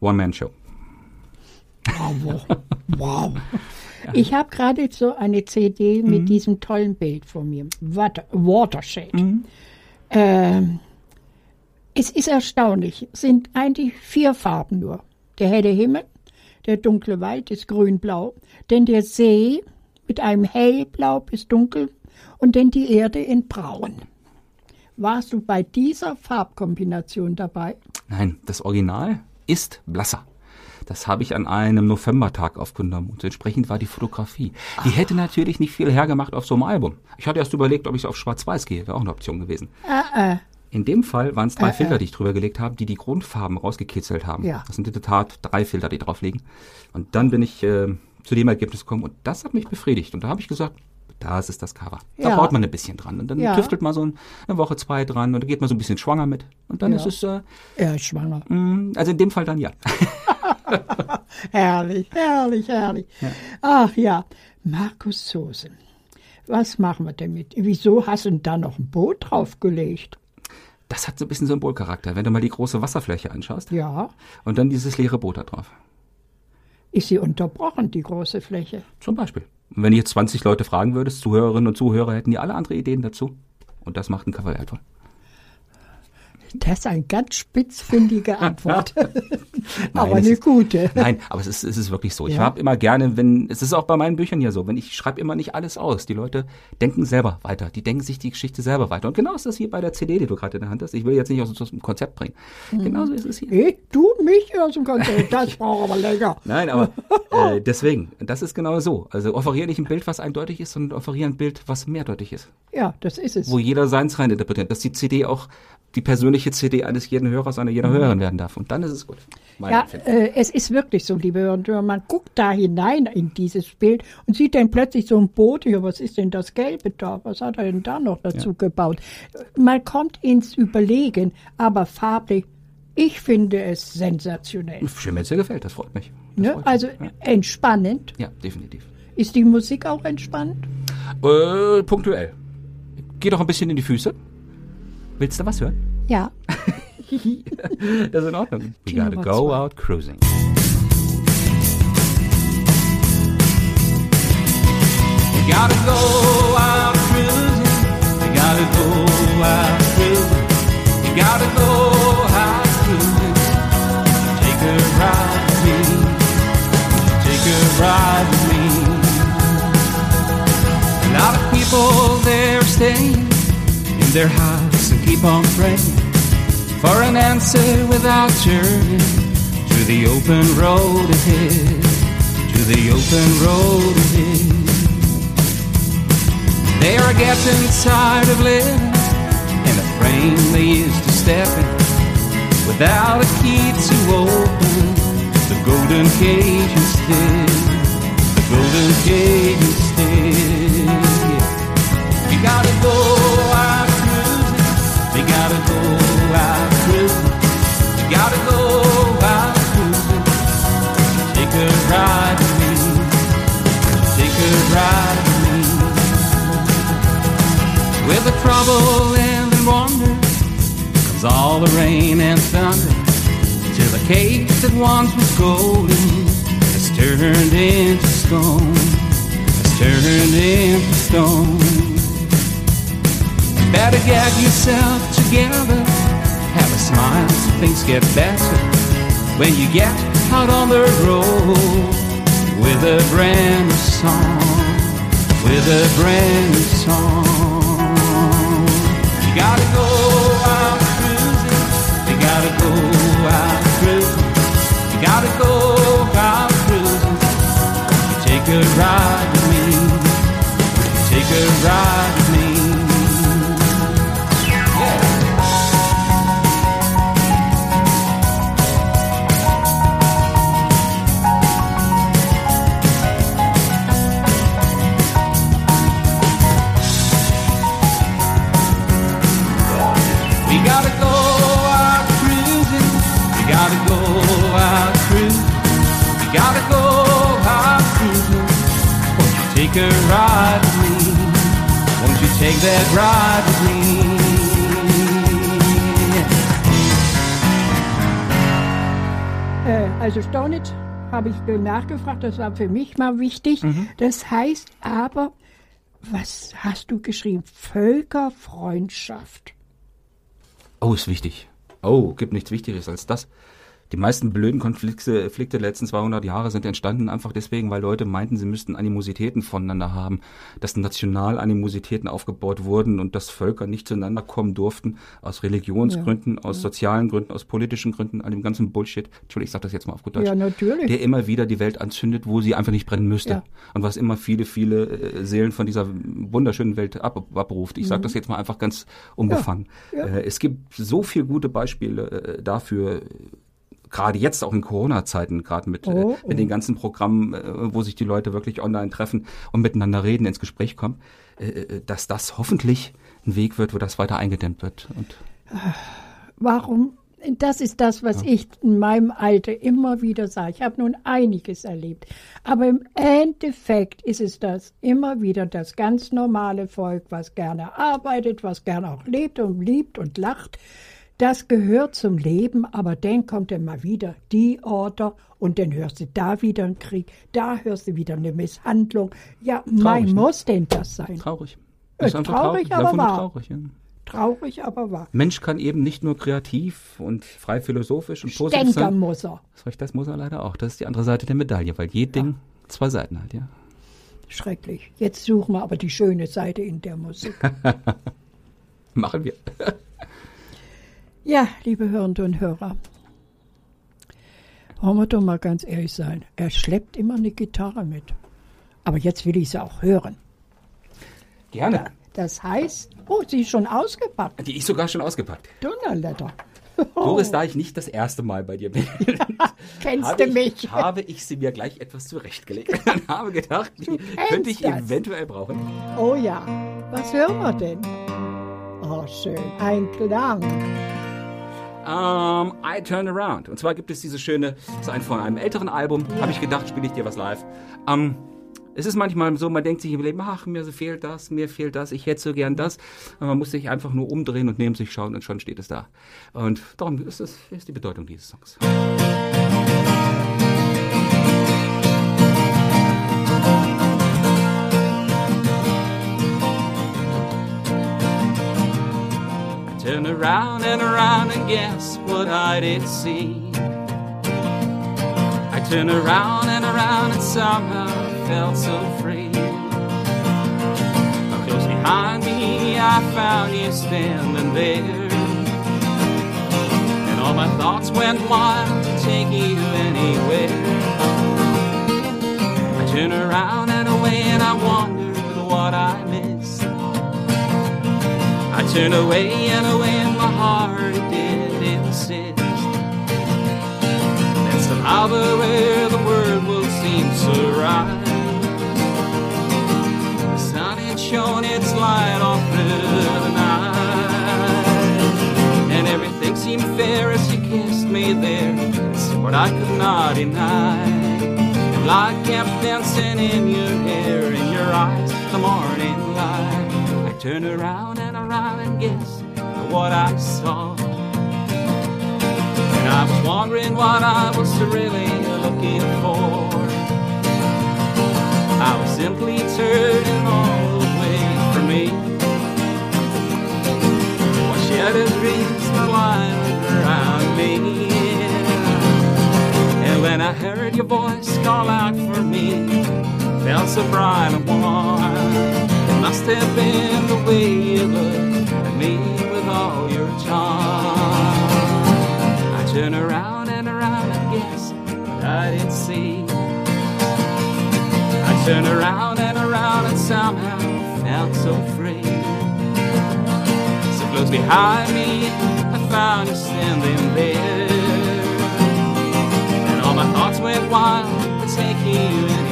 S3: One-Man-Show.
S2: Wow. wow. Ich habe gerade so eine CD
S3: Mhm.
S2: mit diesem tollen Bild von mir. Water, Watershed.
S3: Mhm.
S2: Ähm, es ist erstaunlich. Es sind eigentlich vier Farben nur. Der helle Himmel, der dunkle Wald ist grün-blau, denn der See mit einem hellblau bis dunkel und dann die Erde in braun. Warst du bei dieser Farbkombination dabei?
S3: Nein, das Original ist blasser. Das habe ich an einem Novembertag aufgenommen und entsprechend war die Fotografie. Die hätte natürlich nicht viel hergemacht auf so einem Album. Ich hatte erst überlegt, ob ich auf Schwarz-Weiß gehe, wäre auch eine Option gewesen.
S2: Äh, äh,
S3: In dem Fall waren es drei
S2: äh.
S3: Filter, die ich drüber gelegt habe, die die Grundfarben rausgekitzelt haben.
S2: Ja.
S3: Das sind in der Tat drei Filter, die drauf liegen. Und dann bin ich äh, zu dem Ergebnis gekommen und das hat mich befriedigt. Und da habe ich gesagt, das ist das Cover. Da
S2: Ja.
S3: baut man ein bisschen dran. Und dann
S2: Ja.
S3: tüftelt man so ein- eine Woche, zwei dran und dann geht man so ein bisschen schwanger mit. Und dann
S2: Ja.
S3: ist es, äh,
S2: er ist schwanger.
S3: mh, also in dem Fall dann ja.
S2: Herrlich, herrlich, herrlich. Ach ja, Markus Soße. Was machen wir damit? Wieso hast du denn da noch ein Boot draufgelegt?
S3: Das hat so ein bisschen Symbolcharakter, wenn du mal die große Wasserfläche anschaust
S2: Ja,
S3: und dann dieses leere Boot da drauf.
S2: Ist sie unterbrochen, die große Fläche?
S3: Zum Beispiel. Wenn du jetzt 20 Leute fragen würdest, Zuhörerinnen und Zuhörer, hätten die alle andere Ideen dazu. Und das macht ein Cover wertvoll.
S2: Das ist eine ganz spitzfindige Antwort. Aber
S3: es
S2: eine
S3: ist-
S2: gute.
S3: Nein, aber es ist, es ist wirklich so. Ich
S2: Ja.
S3: habe immer gerne, wenn, es ist auch bei meinen Büchern ja so, wenn ich schreibe immer nicht alles aus. Die Leute denken selber weiter. Die denken sich die Geschichte selber weiter. Und genau ist das hier bei der CD, die du gerade in der Hand hast. Ich will jetzt nicht aus, aus dem Konzept bringen.
S2: Mhm.
S3: Genauso ist es hier.
S2: Ich, du mich aus dem Konzept, das braucht aber länger.
S3: Nein, aber äh, deswegen, das ist genau so. Also offeriere nicht ein Bild, was eindeutig ist, sondern offeriere ein Bild, was mehrdeutig ist.
S2: Ja, das ist es.
S3: Wo jeder seins rein interpretiert. Dass die CD auch die persönliche CD eines jeden Hörers, einer jeder Hörerin werden darf. Und dann ist es gut. Meine
S2: Ja, äh, es ist wirklich so, liebe Hörer und Hörer, man guckt da hinein in dieses Bild und sieht dann plötzlich so ein Boot hier, was ist denn das Gelbe da? Was hat er denn da noch dazu gebaut? Man kommt ins Überlegen, aber farblich, ich finde es sensationell.
S3: Schön, wenn es dir gefällt, das freut mich. Das
S2: Ne?
S3: freut mich.
S2: Also entspannend.
S3: Ja, definitiv.
S2: Ist die Musik auch entspannend?
S3: Äh, punktuell. Geh doch ein bisschen in die Füße. Willst du was hören?
S2: Ja.
S3: Das ist in Ordnung. We gotta go out cruising.
S1: You gotta go out cruising. You gotta go out cruising. You gotta go out cruising. Take a ride with me. Take a ride with me. A lot of people they're staying in their house keep on praying for an answer without journey to the open road ahead. To the open road ahead. They are getting tired of living in the frame they used to step in without a key to open the golden cage instead. The golden cage instead. We gotta go all the rain and thunder till the cage that once was golden has turned into stone. Has turned into stone. Better get yourself together. Have a smile so things get better. When you get out on the road with a brand new song. with a brand new song. You gotta go gotta go out cruising. You gotta go out cruising. Take a ride with me. Take a ride a ride with me? Won't you take that ride with me?
S2: Also Stornitz habe ich nachgefragt, das war für mich mal wichtig. Das heißt aber, was hast du geschrieben? Völkerfreundschaft.
S3: Oh, ist wichtig. Oh, gibt nichts Wichtigeres als das. Die meisten blöden Konflikte Konflikte der letzten 200 Jahre sind entstanden einfach deswegen, weil Leute meinten, sie müssten Animositäten voneinander haben, dass national Animositäten aufgebaut wurden und dass Völker nicht zueinander kommen durften, aus Religionsgründen, aus sozialen Gründen, aus politischen Gründen, all dem ganzen Bullshit. Entschuldigung, ich sag das jetzt mal auf gut Deutsch.
S2: Ja, natürlich.
S3: Der immer wieder die Welt anzündet, wo sie einfach nicht brennen müsste.
S2: Ja.
S3: Und was immer viele, viele äh, Seelen von dieser wunderschönen Welt ab, abruft. Ich sage das jetzt mal einfach ganz unbefangen.
S2: Mhm. Ja.
S3: Äh, es gibt so viele gute Beispiele äh, dafür, gerade jetzt auch in Corona-Zeiten, gerade mit,
S2: Oh,
S3: äh, mit den ganzen Programmen, äh, wo sich die Leute wirklich online treffen und miteinander reden, ins Gespräch kommen, äh, dass das hoffentlich ein Weg wird, wo das weiter eingedämmt wird. Und
S2: Warum? Das ist das, was ich in meinem Alter immer wieder sage. Ich habe nun einiges erlebt. Aber im Endeffekt ist es das immer wieder das ganz normale Volk, was gerne arbeitet, was gerne auch lebt und liebt und lacht. Das gehört zum Leben, aber dann kommt dann mal wieder die Order und dann hörst du da wieder einen Krieg, da hörst du wieder eine Misshandlung. Ja, mein
S3: ne?
S2: muss denn das sein?
S3: traurig.
S2: Äh,
S3: Ist einfach
S2: traurig,
S3: Ist
S2: aber wahr.
S3: traurig, ja.
S2: Traurig, aber wahr.
S3: Mensch kann eben nicht nur kreativ und frei philosophisch und positiv
S2: Denker
S3: sein.
S2: muss er.
S3: Das, muss er leider auch. Das ist die andere Seite der Medaille, weil je Ding zwei Seiten hat, ja.
S2: Schrecklich. Jetzt suchen wir aber die schöne Seite in der Musik.
S3: Machen wir.
S2: Ja, liebe Hörende und Hörer. Wollen wir doch mal ganz ehrlich sein. Er schleppt immer eine Gitarre mit. Aber jetzt will ich sie auch hören.
S3: Gerne.
S2: Das heißt, oh, sie ist schon ausgepackt.
S3: Die ist sogar schon ausgepackt.
S2: Donnerletter.
S3: Doris, da ich nicht das erste Mal bei dir bin,
S2: Kennst
S3: habe
S2: du
S3: ich,
S2: mich?
S3: habe ich sie mir gleich etwas zurechtgelegt und habe gedacht, die könnte ich
S2: das.
S3: eventuell brauchen.
S2: Oh ja. Was hören wir denn? Oh, schön. Ein Klang.
S3: Um, I Turn Around. Und zwar gibt es diese schöne, das ist ein von einem älteren Album, habe ich gedacht, spiele ich dir was live. Um, es ist manchmal so, man denkt sich im Leben, ach, mir fehlt das, mir fehlt das, ich hätte so gern das. Und man muss sich einfach nur umdrehen und neben sich schauen und schon steht es da. Und darum ist es ist die Bedeutung dieses Songs. I Turn around and around and guess what I did see. I turned around and around and somehow felt so free. Close behind me, I found you standing there. And all my thoughts went wild to take you anywhere. I turn around and away and I wondered what I. I turned away and away and my heart it did insist that somehow the way the world will seem so right. The sun had shone its light all through the night, and everything seemed fair as you kissed me there. It's what I could not deny. And light kept dancing in your hair, in your eyes, the morning light. I turned around and around and guessed what I saw. And I was wondering what I was really looking for. I was simply turning all away from me. What shadows reached the line around me. And when I heard your voice call out for me,
S1: felt so bright and warm. Must have been the way you looked at me with all your charm. I turned around and around and guess what I didn't see. I turned around and around and somehow felt so free. So close behind me, I found you standing there. And all my thoughts went wild take you anywhere.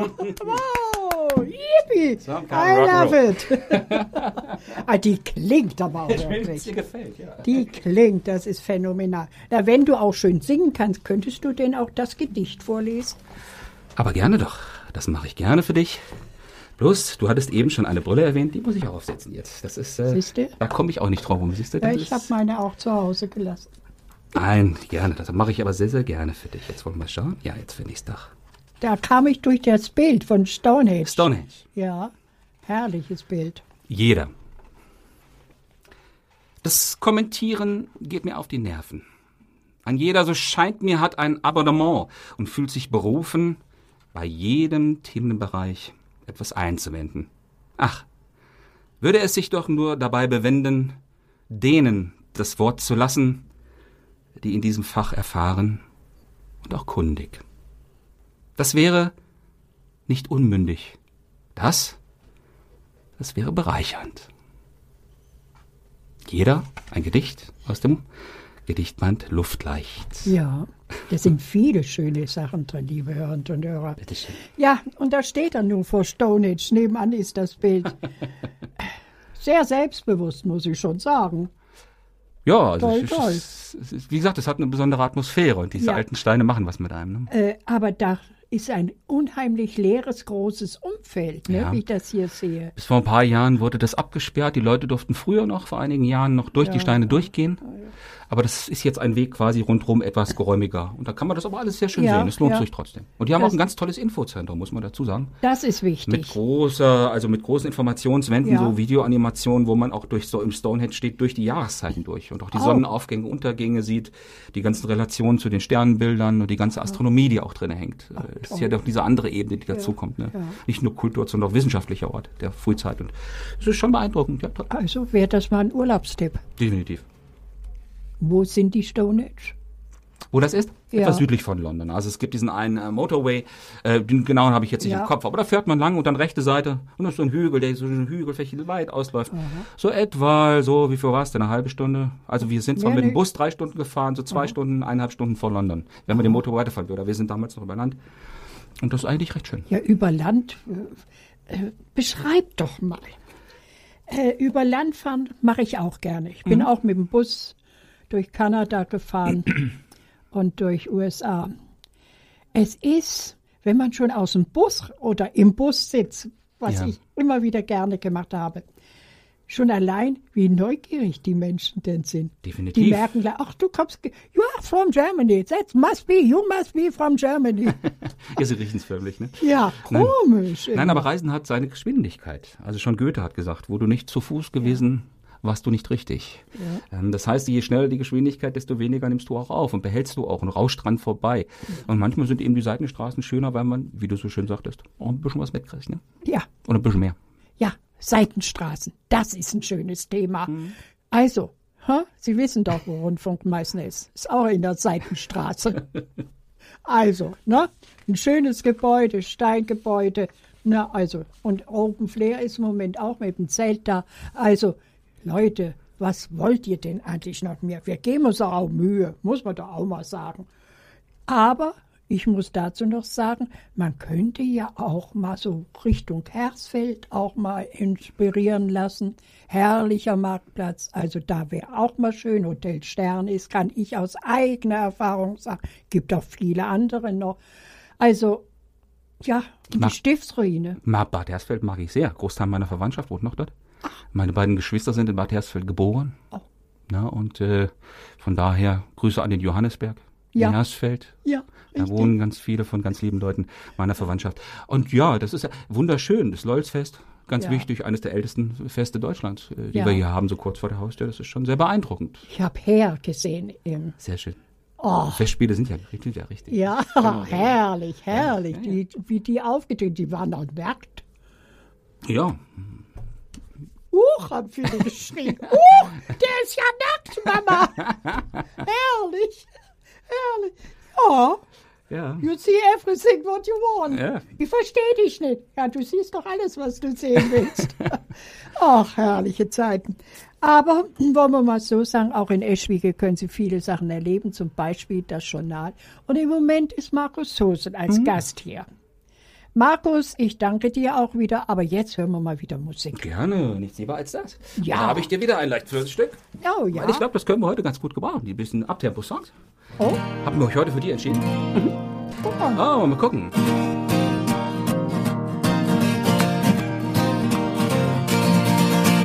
S2: Wow! Yippie!
S3: So,
S2: I love it! ah, die klingt aber auch wirklich.
S3: gefällt, ja.
S2: Die klingt, das ist phänomenal. Na, wenn du auch schön singen kannst, könntest du denn auch das Gedicht vorlesen?
S3: Aber gerne doch. Das mache ich gerne für dich. Bloß, du hattest eben schon eine Brille erwähnt, die muss ich auch aufsetzen jetzt. Das ist, äh,
S2: Siehste?
S3: da komme ich auch nicht drauf rum, siehst du?
S2: Ja, ich habe meine auch zu Hause gelassen.
S3: Nein, gerne. Das mache ich aber sehr, sehr gerne für dich. Jetzt wollen wir mal schauen. Ja, jetzt finde ich es doch.
S2: Da kam ich durch das Bild von Stonehenge.
S3: Stonehenge.
S2: ja, herrliches Bild.
S3: Jeder. Das Kommentieren geht mir auf die Nerven. Ein jeder, so scheint mir, hat ein Abonnement und fühlt sich berufen, bei jedem Themenbereich etwas einzuwenden. Ach, würde es sich doch nur dabei bewenden, denen das Wort zu lassen, die in diesem Fach erfahren und auch kundig. Das wäre nicht unmündig. Das das wäre bereichernd. Jeder ein Gedicht aus dem Gedichtband Luftleicht.
S2: Ja, da sind viele schöne Sachen drin, liebe Hörerinnen und Hörer.
S3: Bitteschön.
S2: Ja, und da steht er nun vor Stonehenge. Nebenan ist das Bild. Sehr selbstbewusst, muss ich schon sagen.
S3: Ja, also
S2: Toll,
S3: es,
S2: toll.
S3: es ist, wie gesagt, es hat eine besondere Atmosphäre und diese
S2: Ja.
S3: alten Steine machen was mit einem. Ne?
S2: Äh, aber da ist ein unheimlich leeres, großes Umfeld, ne,
S3: Ja.
S2: wie ich das hier sehe.
S3: Bis vor ein paar Jahren wurde das abgesperrt. Die Leute durften früher noch, vor einigen Jahren, noch durch die Steine durchgehen. Aber das ist jetzt ein Weg quasi rundherum etwas geräumiger. Und da kann man das aber alles sehr schön
S2: Ja,
S3: sehen. Es lohnt
S2: ja.
S3: sich trotzdem. Und die haben
S2: Das-
S3: auch ein ganz tolles Infozentrum, muss man dazu sagen.
S2: Das ist
S3: Mit
S2: wichtig.
S3: großer, also mit großen Informationswänden,
S2: Ja.
S3: so Videoanimationen, wo man auch durch so im Stonehenge steht, durch die Jahreszeiten durch und auch die
S2: Oh.
S3: Sonnenaufgänge, Untergänge sieht, die ganzen Relationen zu den Sternenbildern und die ganze Astronomie, die auch drin hängt. Äh, Das ist ja doch diese andere Ebene, die dazukommt. Ne?
S2: ja.
S3: Nicht nur Kultur, sondern auch wissenschaftlicher Ort der Frühzeit. Und es ist schon beeindruckend, ja.
S2: Also wäre das mal ein Urlaubstipp.
S3: definitiv.
S2: Wo sind die Stonehenge?
S3: Wo das ist?
S2: Ja.
S3: Etwas südlich von London. Also es gibt diesen einen äh, Motorway, äh, den genauen habe ich jetzt nicht
S2: Ja.
S3: im Kopf, aber da fährt man lang und dann rechte Seite und da ist so ein Hügel, der so eine Hügelfläche weit ausläuft. So etwa, so, wie viel war es denn, eine halbe Stunde? Also wir sind zwar
S2: Mehr
S3: mit dem
S2: nicht.
S3: Bus drei Stunden gefahren, so zwei Stunden, eineinhalb Stunden vor London, wenn man den Motor weiterfahren würde. Wir sind damals noch über Land und das ist eigentlich recht schön.
S2: Ja, über Land. Äh, äh, beschreib doch mal. Äh, über Land fahren mache ich auch gerne. Ich bin auch mit dem Bus durch Kanada gefahren und durch USA. Es ist, wenn man schon aus dem Bus oder im Bus sitzt, was
S3: Ja.
S2: ich immer wieder gerne gemacht habe, schon allein, wie neugierig die Menschen denn sind.
S3: Definitiv.
S2: Die merken gleich, ach, du kommst, you are from Germany, that must be, you must be from Germany.
S3: Ja, sie riechen es förmlich, ne?
S2: ja,
S3: Nein.
S2: komisch.
S3: Nein, aber Reisen hat seine Geschwindigkeit. Also schon Goethe hat gesagt, wo du nicht zu Fuß gewesen, warst du nicht richtig. Ähm, Das heißt, je schneller die Geschwindigkeit, desto weniger nimmst du auch auf und behältst du auch und rauscht dran vorbei. Und manchmal sind eben die Seitenstraßen schöner, weil man, wie du so schön sagtest, auch ein bisschen was mitkriegt, ne?
S2: Ja,
S3: Und ein bisschen mehr.
S2: ja, Seitenstraßen, das ist ein schönes Thema.
S3: Mhm.
S2: Also, hä? Sie wissen doch, wo Rundfunkmeister ist. Ist auch in der Seitenstraße. also, ne? Ein schönes Gebäude, Steingebäude. Na, also, und Open Flair ist im Moment auch mit dem Zelt da. Also, Leute, was wollt ihr denn eigentlich noch mehr? Wir geben uns doch auch Mühe, muss man doch auch mal sagen. Aber ich muss dazu noch sagen, man könnte ja auch mal so Richtung Hersfeld auch mal inspirieren lassen. Herrlicher Marktplatz, also da wäre auch mal schön. Hotel Stern ist, kann ich aus eigener Erfahrung sagen. Gibt auch viele andere noch. Also, ja, und
S3: Ma-
S2: die Stiftsruine.
S3: Ma- Bad Hersfeld mag ich sehr. Großteil meiner Verwandtschaft wohnt noch dort. Meine beiden Geschwister sind in Bad Hersfeld geboren.
S2: Oh.
S3: Na, und äh, von daher Grüße an den Johannesberg.
S2: Ja.
S3: in Hersfeld.
S2: Ja,
S3: Da
S2: richtig.
S3: wohnen ganz viele von ganz lieben Leuten meiner Verwandtschaft. Und ja, das ist ja wunderschön, das Lolzfest. Ganz
S2: Ja.
S3: wichtig, eines der ältesten Feste Deutschlands, äh, die
S2: Ja.
S3: wir hier haben, so kurz vor der Haustür. Das ist schon sehr beeindruckend.
S2: Ich habe Herr gesehen im.
S3: Sehr schön.
S2: Oh,
S3: Festspiele sind ja richtig, ja richtig.
S2: ja, herrlich, herrlich. Die, wie die aufgetreten, die waren am Markt.
S3: Ja,
S2: Huch, haben viele geschrien. Huch, der ist ja nackt, Mama. herrlich, herrlich. Ja,
S3: ja.
S2: you see everything what you want.
S3: Ja.
S2: Ich verstehe dich nicht. Ja, du siehst doch alles, was du sehen willst. Ach, herrliche Zeiten. Aber wollen wir mal so sagen, auch in Eschwege können Sie viele Sachen erleben, zum Beispiel das Journal. Und im Moment ist Markus Sosen als Gast hier. Markus, ich danke dir auch wieder, aber jetzt hören wir mal wieder Musik.
S3: Gerne, nichts lieber als das.
S2: Ja.
S3: Da habe ich dir wieder ein leicht flötes Stück.
S2: Oh ja.
S3: Weil ich glaube, das können wir heute ganz gut gebrauchen. Die bisschen Abtempo-Songs.
S2: oh,
S3: Haben wir euch heute für die entschieden?
S2: guck mal.
S3: Oh, mal gucken.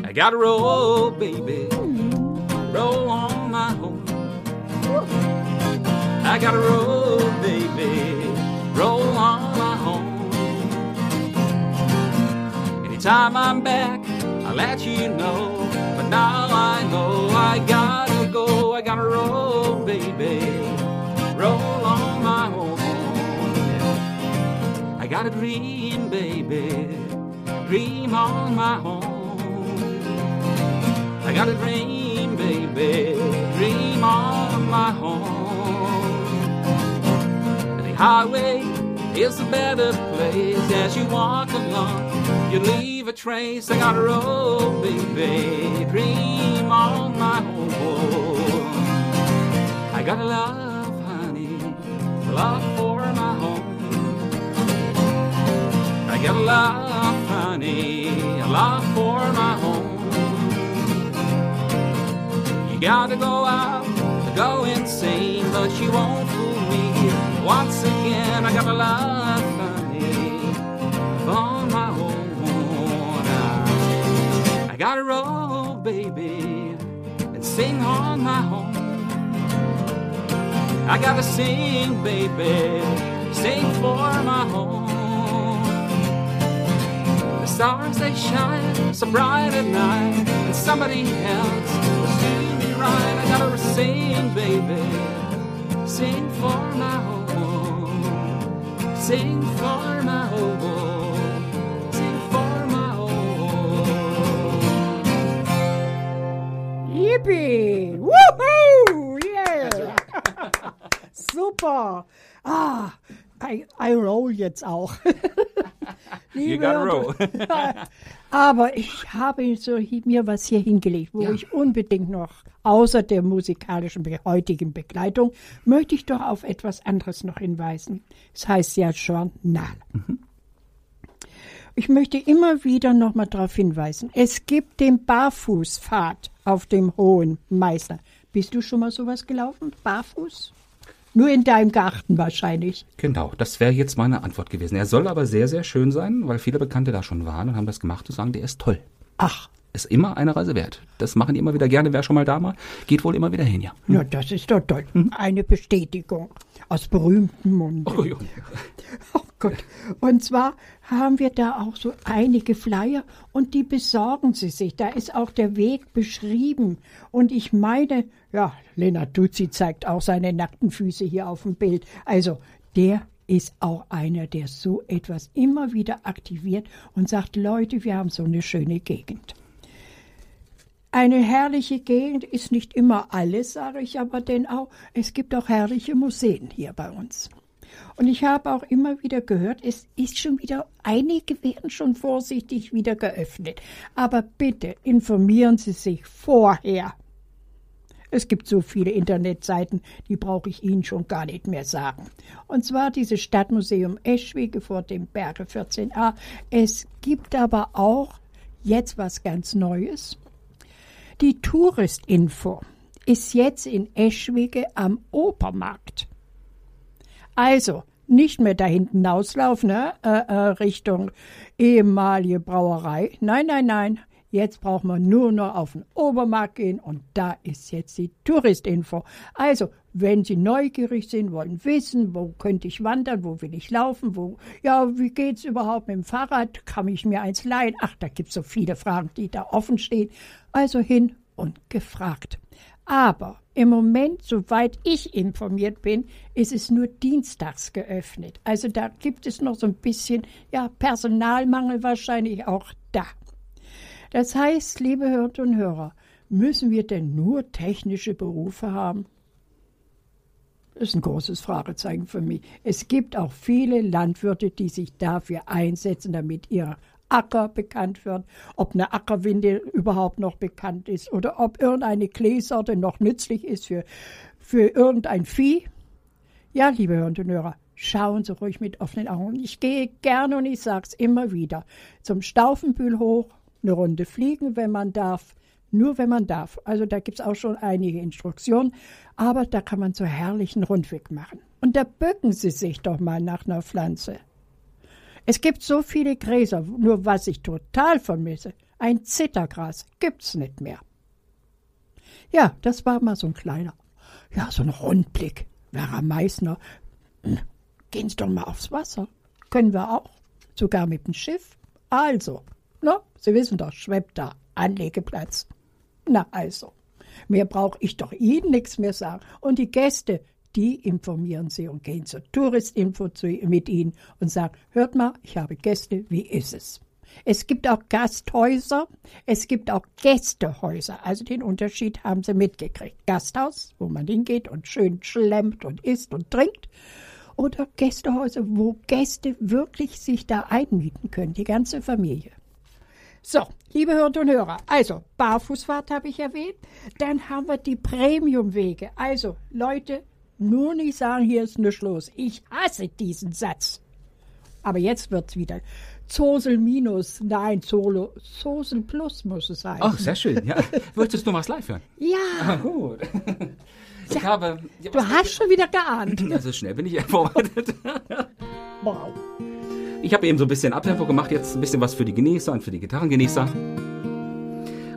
S3: I gotta roll, baby. Roll on my home. I gotta roll, baby. Roll on Anytime I'm back, I'll let you know. But now I know I gotta go. I gotta roll, baby. Roll on my home. I got a dream, baby. Dream on my home. I got a dream, baby. Dream on my home. The highway is a better place as you walk along. You leave a trace. I got a road, baby. Dream on my home. I got a love, honey. Love for my home. I got a love, honey. Love for my home. You gotta go out go insane, but you won't fool me. Once again, I got a love, honey. For my home. I gotta roll, baby, and sing on my home. I gotta sing, baby, sing for my home. The stars they shine so bright at night, and somebody else will see me right. I gotta sing, baby, sing for my home, sing for my home, sing for my home.
S2: Yippie! Woohoo! Yeah! Super! Ah, I, I roll jetzt auch.
S3: You gotta roll.
S2: Aber ich habe so mir was hier hingelegt, wo
S3: Ja.
S2: ich unbedingt noch, außer der musikalischen heutigen Begleitung, möchte ich doch auf etwas anderes noch hinweisen. Es heißt ja Journal. Ich möchte immer wieder noch mal darauf hinweisen. Es gibt den Barfußpfad auf dem Hohen Meißner. Bist du schon mal sowas gelaufen? Barfuß? Nur in deinem Garten wahrscheinlich.
S3: Genau, das wäre jetzt meine Antwort gewesen. Er soll aber sehr, sehr schön sein, weil viele Bekannte da schon waren und haben das gemacht und sagen, der ist toll.
S2: Ach,
S3: Ist immer eine Reise wert. Das machen die immer wieder gerne. Wer schon mal da war, geht wohl immer wieder hin, ja.
S2: na, das ist doch toll. Eine Bestätigung aus berühmtem Mund.
S3: Oh, ja.
S2: Oh Gott. Und zwar haben wir da auch so einige Flyer und die besorgen Sie sich. Da ist auch der Weg beschrieben. Und ich meine, ja, Lennart Duzzi zeigt auch seine nackten Füße hier auf dem Bild. Also, der ist auch einer, der so etwas immer wieder aktiviert und sagt, Leute, wir haben so eine schöne Gegend. Eine herrliche Gegend ist nicht immer alles, sage ich aber denn auch, es gibt auch herrliche Museen hier bei uns. Und ich habe auch immer wieder gehört, es ist schon wieder, einige werden schon vorsichtig wieder geöffnet. Aber bitte informieren Sie sich vorher. Es gibt so viele Internetseiten, die brauche ich Ihnen schon gar nicht mehr sagen. Und zwar dieses Stadtmuseum Eschwege vor dem Berge 14a. Es gibt aber auch jetzt was ganz Neues. Die Touristinfo ist jetzt in Eschwege am Opermarkt. Also, nicht mehr da hinten auslaufen, ne? äh, äh, Richtung ehemalige Brauerei. Nein, nein, nein. Jetzt braucht man nur noch auf den Obermarkt gehen und da ist jetzt die Touristinfo. Also, wenn Sie neugierig sind, wollen wissen, wo könnte ich wandern, wo will ich laufen, wo, ja, wie geht's überhaupt mit dem Fahrrad, kann ich mir eins leihen? Ach, da gibt's so viele Fragen, die da offen stehen. Also hin und gefragt. Aber im Moment, soweit ich informiert bin, ist es nur dienstags geöffnet. Also da gibt es noch so ein bisschen, ja, Personalmangel wahrscheinlich auch da. Das heißt, liebe Hörerinnen und Hörer, müssen wir denn nur technische Berufe haben? Das ist ein großes Fragezeichen für mich. Es gibt auch viele Landwirte, die sich dafür einsetzen, damit ihr Acker bekannt wird, ob eine Ackerwinde überhaupt noch bekannt ist oder ob irgendeine Kleesorte noch nützlich ist für, für irgendein Vieh. Ja, liebe Hörerinnen und Hörer, schauen Sie ruhig mit offenen Augen. Ich gehe gerne und ich sage es immer wieder zum Staufenbühl hoch, eine Runde fliegen, wenn man darf, nur wenn man darf. Also da gibt es auch schon einige Instruktionen, aber da kann man so herrlichen Rundweg machen. Und da bücken Sie sich doch mal nach einer Pflanze. Es gibt so viele Gräser, nur was ich total vermisse, ein Zittergras gibt's nicht mehr. Ja, das war mal so ein kleiner, ja, so ein Rundblick. Werner Meißner, hm, gehen Sie doch mal aufs Wasser. Können wir auch, sogar mit dem Schiff. Also, na, Sie wissen doch, schwebt da, Anlegeplatz. Na also, mehr brauche ich doch Ihnen nichts mehr sagen. Und die Gäste, die informieren Sie und gehen zur Touristinfo zu, mit Ihnen und sagen, hört mal, ich habe Gäste, wie ist es? Es gibt auch Gasthäuser, es gibt auch Gästehäuser. Also den Unterschied haben Sie mitgekriegt. Gasthaus, wo man hingeht und schön schlemmt und isst und trinkt. Oder Gästehäuser, wo Gäste wirklich sich da einmieten können, die ganze Familie. So, liebe Hörerinnen und Hörer, also Barfußfahrt habe ich erwähnt. Dann haben wir die Premiumwege. Also, Leute, nur nicht sagen, hier ist nichts los. Ich hasse diesen Satz. Aber jetzt wird's wieder. Zosel minus, nein, Zolo, Zosel plus muss es sein.
S3: Ach, sehr schön. Ja. Wolltest du mal live hören?
S2: Ja,
S3: Ah, gut. Ich
S2: Ja,
S3: habe. Ja,
S2: du
S3: was-
S2: hast schon wieder geahnt.
S3: Ja, so schnell bin ich ja vorbereitet.
S2: Wow.
S3: Ich habe eben so ein bisschen Abtempo gemacht, jetzt ein bisschen was für die Genießer und für die Gitarrengenießer.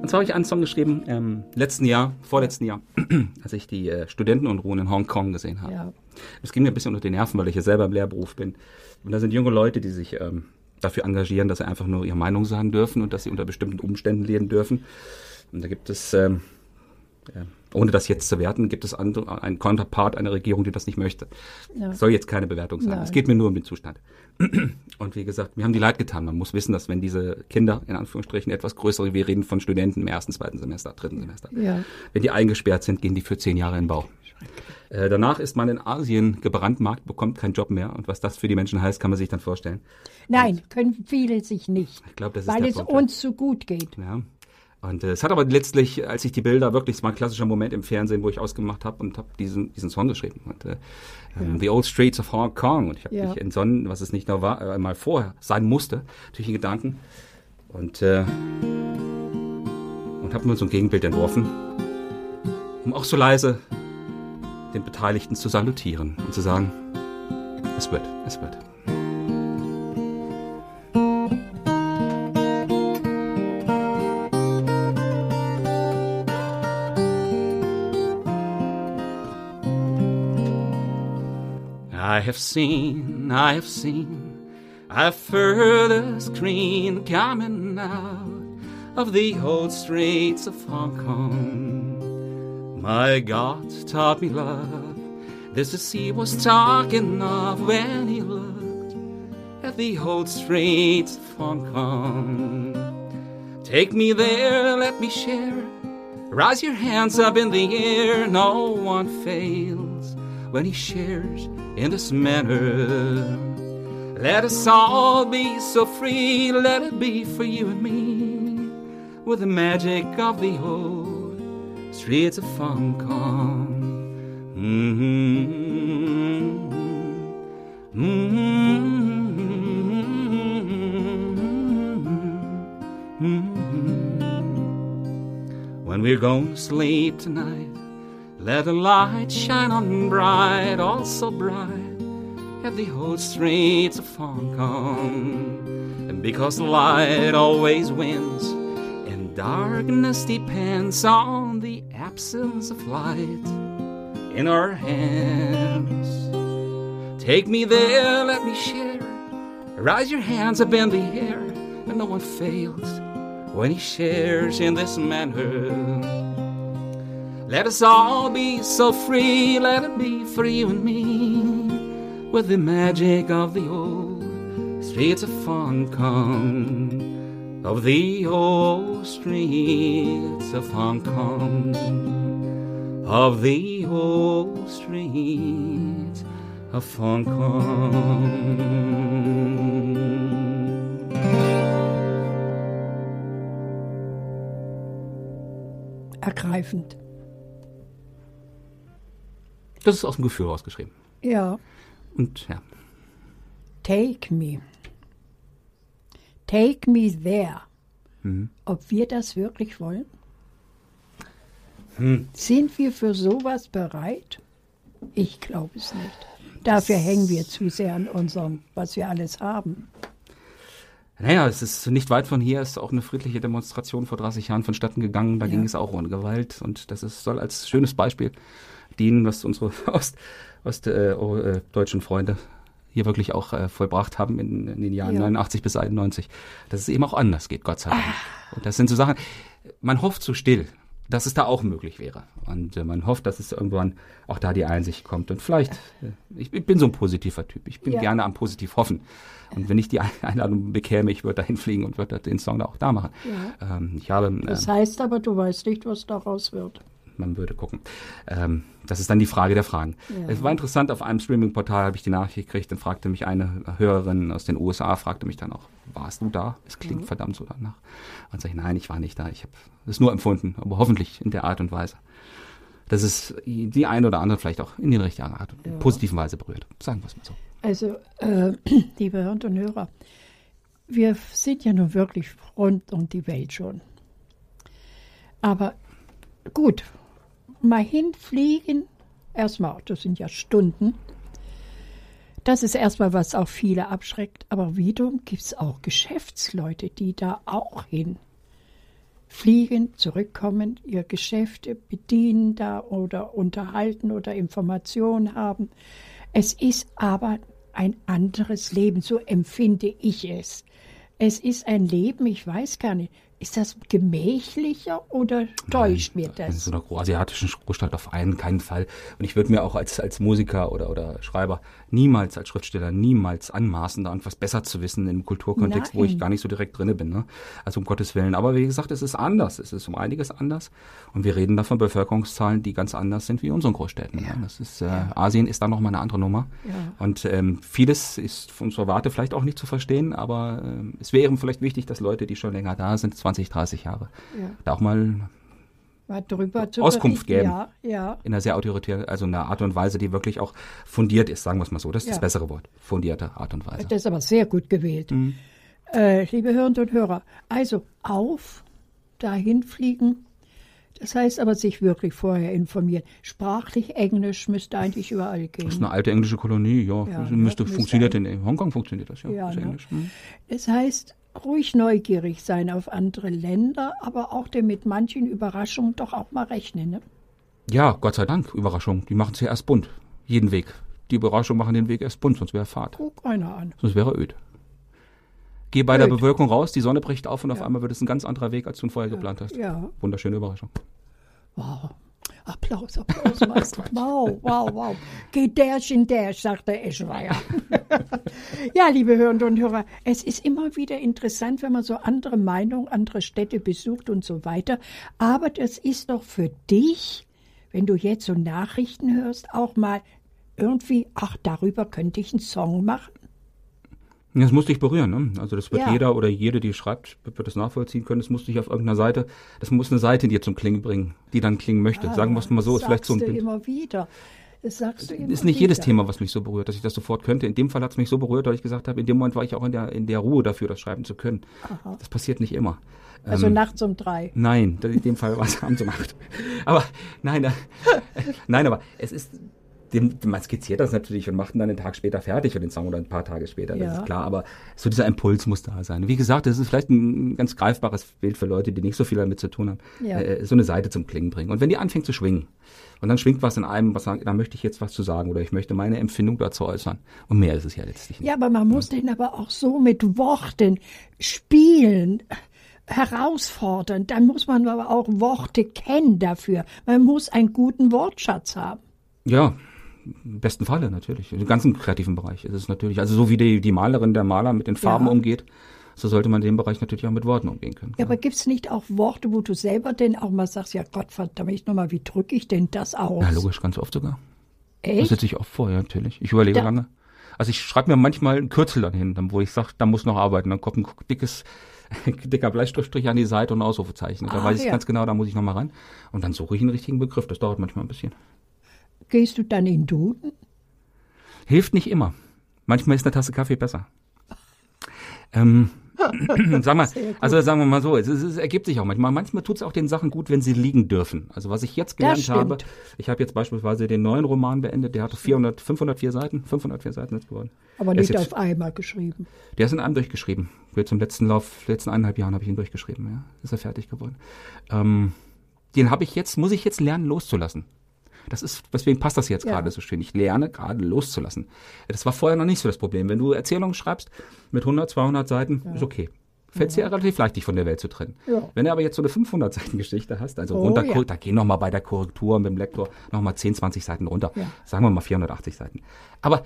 S3: Und zwar habe ich einen Song geschrieben, ähm, letzten Jahr, vorletzten Jahr, als ich die äh, Studentenunruhen in Hongkong gesehen habe.
S2: Ja.
S3: Es ging mir ein bisschen unter die Nerven, weil ich ja selber im Lehrberuf bin. Und da sind junge Leute, die sich ähm, dafür engagieren, dass sie einfach nur ihre Meinung sagen dürfen und dass sie unter bestimmten Umständen leben dürfen. Und da gibt es, ähm, ja, ohne das jetzt zu werten, gibt es andere, einen Counterpart einer Regierung, die das nicht möchte.
S2: Ja.
S3: Soll jetzt keine Bewertung sein.
S2: Nein.
S3: Es geht mir nur um den Zustand. Und wie gesagt, wir haben die leid getan. Man muss wissen, dass wenn diese Kinder, in Anführungsstrichen, etwas größere, wir reden von Studenten im ersten, zweiten Semester, dritten Semester,
S2: Ja.
S3: wenn die eingesperrt sind, gehen die für zehn Jahre in den Bau. Äh, danach ist man in Asien gebrandmarkt, bekommt keinen Job mehr. Und was das für die Menschen heißt, kann man sich dann vorstellen.
S2: Nein, können viele sich nicht.
S3: Ich glaube, das ist
S2: weil
S3: der
S2: es
S3: Punkt.
S2: uns so gut geht.
S3: Ja. Und äh, es hat aber letztlich, als ich die Bilder, wirklich, es war ein klassischer Moment im Fernsehen, wo ich ausgemacht habe und habe diesen, diesen Song geschrieben. Und, äh, ähm, The Old Streets of Hong Kong. Und ich habe
S2: Ja.
S3: mich entsonnen, was es nicht nur war, äh, mal vorher sein musste, durch die Gedanken. Und, äh, und habe mir so ein Gegenbild entworfen, um auch so leise den Beteiligten zu salutieren und zu sagen, es wird, es wird. Have seen, I have seen a further screen coming out of the old streets of Hong Kong. My God taught me love. This is he was talking of when he looked at the old streets of Hong Kong. Take me there, let me share. Rise your hands up in the air, no one fails when he shares in this manner. Let us all be so free, let it be for you and me, with the magic of the old streets of Hong Kong. Mm-hmm. Mm-hmm. When we're going to sleep tonight, let the light shine on bright, all so bright, at the old streets of Hong Kong. And because light always wins, and darkness depends on the absence of light,
S1: in our hands. Take me there, let me share. Rise your hands up in the air, and no one fails when he shares in this manner. Let us all be so free, let it be for you and me, with the magic of the old streets of Hong Kong, of the old streets of Hong Kong, of the old streets of Hong Kong.
S2: Ergreifend.
S3: Das ist aus dem Gefühl rausgeschrieben.
S2: Ja.
S3: Und ja,
S2: Take me. Take me there. Ob wir das wirklich wollen? Sind wir für sowas bereit? Ich glaube es nicht. Dafür hängen wir zu sehr an unserem, was wir alles haben.
S3: Naja, es ist nicht weit von hier, ist auch eine friedliche Demonstration vor 30 Jahren vonstatten gegangen. Da
S2: Ja.
S3: ging es auch ohne Gewalt. Und das ist, soll als schönes Beispiel dienen, was unsere Ost, Ost, äh, äh, Freunde hier wirklich auch äh, vollbracht haben in, in den Jahren
S2: Ja.
S3: 89 bis 91. Dass es eben auch anders geht, Gott sei Dank.
S2: Ah.
S3: Und das sind so Sachen, man hofft so still, dass es da auch möglich wäre. Und äh, man hofft, dass es irgendwann auch da die Einsicht kommt. Und vielleicht, äh, ich, ich bin so ein positiver Typ. Ich bin
S2: Ja.
S3: gerne am positiv hoffen. Und wenn ich die Einladung bekäme, ich würde dahin fliegen und würde den Song da auch da machen. Ähm, ich habe, äh,
S2: Das heißt aber, du weißt nicht, was daraus wird.
S3: Man würde gucken. Ähm, das ist dann die Frage der Fragen.
S2: Ja.
S3: Es war interessant, auf einem Streaming-Portal habe ich die Nachricht gekriegt, dann fragte mich eine Hörerin aus den USA, fragte mich dann auch, warst du da? Es klingt verdammt so danach. Und sage ich, nein, ich war nicht da, ich habe es nur empfunden, aber hoffentlich in der Art und Weise. Dass es die eine oder andere vielleicht auch in die richtige Art,
S2: Ja.
S3: positiven Weise berührt. Sagen wir es mal so.
S2: Also, äh, liebe Hörer und Hörer, wir sind ja nun wirklich rund um die Welt schon. Aber gut, mal hinfliegen, erstmal, das sind ja Stunden. Das ist erstmal, was auch viele abschreckt. Aber wiederum gibt es auch Geschäftsleute, die da auch hin fliegen, zurückkommen, ihr Geschäfte bedienen da oder unterhalten oder Informationen haben. Es ist aber ein anderes Leben, so empfinde ich es. Es ist ein Leben, ich weiß gar nicht, ist das gemächlicher oder täuscht mir
S3: In
S2: das?
S3: so einer asiatischen Großstadt auf einen keinen Fall. Und ich würde mir auch als, als Musiker oder, oder Schreiber niemals, als Schriftsteller, niemals anmaßen, da irgendwas besser zu wissen im Kulturkontext, wo ich
S2: Nein.
S3: gar nicht so direkt drinne bin. Ne? Also um Gottes Willen. Aber wie gesagt, es ist anders. Es ist um einiges anders. Und wir reden da von Bevölkerungszahlen, die ganz anders sind wie in unseren Großstädten. Ne? Das ist, äh, Asien ist da nochmal eine andere Nummer.
S2: Ja.
S3: Und ähm, vieles ist von unserer Warte vielleicht auch nicht zu verstehen, aber ähm, es wäre vielleicht wichtig, dass Leute, die schon länger da sind, 20, 30 Jahre,
S2: Ja.
S3: da auch Mal
S2: drüber zu
S3: Auskunft geben.
S2: Ja, ja.
S3: in einer sehr autoritären, also in einer Art und Weise, die wirklich auch fundiert ist, sagen wir es mal so. Das ist
S2: Ja.
S3: das bessere Wort. Fundierte Art und Weise.
S2: Das ist aber sehr gut gewählt.
S3: Mhm.
S2: Äh, liebe Hörerinnen und Hörer, also auf, dahin fliegen. Das heißt aber sich wirklich vorher informieren. Sprachlich Englisch müsste eigentlich überall gehen.
S3: Das ist eine alte englische Kolonie, ja.
S2: Ja,
S3: das müsste,
S2: Müsste
S3: funktioniert in, Hongkong funktioniert das, ja.
S2: Ja,
S3: ist
S2: ne?
S3: Englisch. Hm.
S2: Das heißt, ruhig neugierig sein auf andere Länder, aber auch denn mit manchen Überraschungen doch auch mal rechnen. Ne?
S3: Ja, Gott sei Dank, Überraschung. Die machen es ja erst bunt. Jeden Weg. Die Überraschung machen den Weg erst bunt, sonst wäre Fahrt.
S2: Guck einer an.
S3: Sonst wäre öd. Geh bei der
S2: Öd.
S3: Bewölkung raus, die Sonne bricht auf und auf
S2: Ja.
S3: einmal wird es ein ganz anderer Weg, als du ihn vorher geplant hast.
S2: Ja,
S3: Wunderschöne Überraschung.
S2: wow. Applaus, Applaus, Meister. wow, wow, wow. Geht derchen der, sagt der Eschweier. ja, liebe Hörerinnen und Hörer, es ist immer wieder interessant, wenn man so andere Meinungen, andere Städte besucht und so weiter. Aber das ist doch für dich, wenn du jetzt so Nachrichten hörst, auch mal irgendwie, ach, darüber könnte ich einen Song machen.
S3: Das muss dich berühren, ne? Also das wird
S2: Ja.
S3: jeder oder jede, die schreibt, wird das nachvollziehen können. Das muss dich auf irgendeiner Seite, das muss eine Seite in dir zum Klingen bringen, die dann klingen möchte. Sagen wir es mal so, ist vielleicht so ein
S2: du immer wieder. Das sagst du immer
S3: ist nicht jedes
S2: wieder.
S3: Thema, was mich so berührt, dass ich das sofort könnte. In dem Fall hat es mich so berührt, weil ich gesagt habe, in dem Moment war ich auch in der, in der Ruhe dafür, das schreiben zu können. Das passiert nicht immer.
S2: Also
S3: Ähm,
S2: nachts um drei.
S3: Nein, in dem Fall war es abends um acht. Aber nein, äh, nein, aber es ist dem, man skizziert das natürlich und macht ihn dann einen Tag später fertig für den Song oder ein paar Tage später, das
S2: Ja.
S3: ist klar. Aber so dieser Impuls muss da sein. Wie gesagt, das ist vielleicht ein ganz greifbares Bild für Leute, die nicht so viel damit zu tun haben.
S2: Ja.
S3: Äh, so eine Seite zum Klingen bringen. Und wenn die anfängt zu schwingen und dann schwingt was in einem, was sagt, da möchte ich jetzt was zu sagen oder ich möchte meine Empfindung dazu äußern. Und mehr ist es ja letztlich nicht.
S2: Ja, aber man muss den aber auch so mit Worten spielen, herausfordern. Dann muss man aber auch Worte kennen dafür. Man muss einen guten Wortschatz haben.
S3: Ja, im besten Falle natürlich. Im ganzen kreativen Bereich ist es natürlich. Also so wie die, die Malerin, der Maler mit den Farben
S2: Ja.
S3: umgeht, so sollte man in dem Bereich natürlich auch mit Worten umgehen können.
S2: Ja, aber gibt's nicht auch Worte, wo du selber denn auch mal sagst, ja Gott verdammt nochmal, wie drücke ich denn das aus?
S3: Ja, logisch, ganz oft sogar. Das
S2: Echt?
S3: setze ich oft vor, ja, natürlich. Ich überlege
S2: Da-
S3: lange. Also ich schreibe mir manchmal ein Kürzel dann hin, wo ich sage, da muss noch arbeiten. Dann kommt ein dickes, dicker Bleistiftstrich an die Seite und ein Ausrufezeichen. Da
S2: Ah,
S3: weiß ich
S2: ja.
S3: ganz genau, da muss ich noch mal ran. Und dann suche ich einen richtigen Begriff. Das dauert manchmal ein bisschen.
S2: Gehst du dann in Duden?
S3: Hilft nicht immer. Manchmal ist eine Tasse Kaffee besser. Ähm, sag mal, also sagen wir mal so, es, es, es ergibt sich auch manchmal. Manchmal tut es auch den Sachen gut, wenn sie liegen dürfen. Also was ich jetzt gelernt habe, ich habe jetzt beispielsweise den neuen Roman beendet, der hatte 400, 504 Seiten, 504 Seiten ist geworden.
S2: Aber
S3: Der
S2: nicht
S3: jetzt-
S2: auf einmal geschrieben.
S3: Der ist in einem durchgeschrieben. Jetzt im letzten Lauf, letzten eineinhalb Jahren habe ich ihn durchgeschrieben, ja. Ist er fertig geworden. Ähm, den habe ich jetzt, muss ich jetzt lernen loszulassen. Das ist, deswegen passt das jetzt
S2: Ja.
S3: gerade so schön. Ich lerne gerade loszulassen. Das war vorher noch nicht so das Problem. Wenn du Erzählungen schreibst mit 100, 200 Seiten, ist okay. Fällt es dir relativ leicht, dich von der Welt zu trennen.
S2: Ja.
S3: Wenn du aber jetzt so eine 500 Seiten Geschichte hast, also
S2: Oh,
S3: runter,
S2: ja.
S3: da gehen noch mal bei der Korrektur mit dem Lektor noch mal 10, 20 Seiten runter.
S2: Ja.
S3: Sagen wir mal 480 Seiten. Aber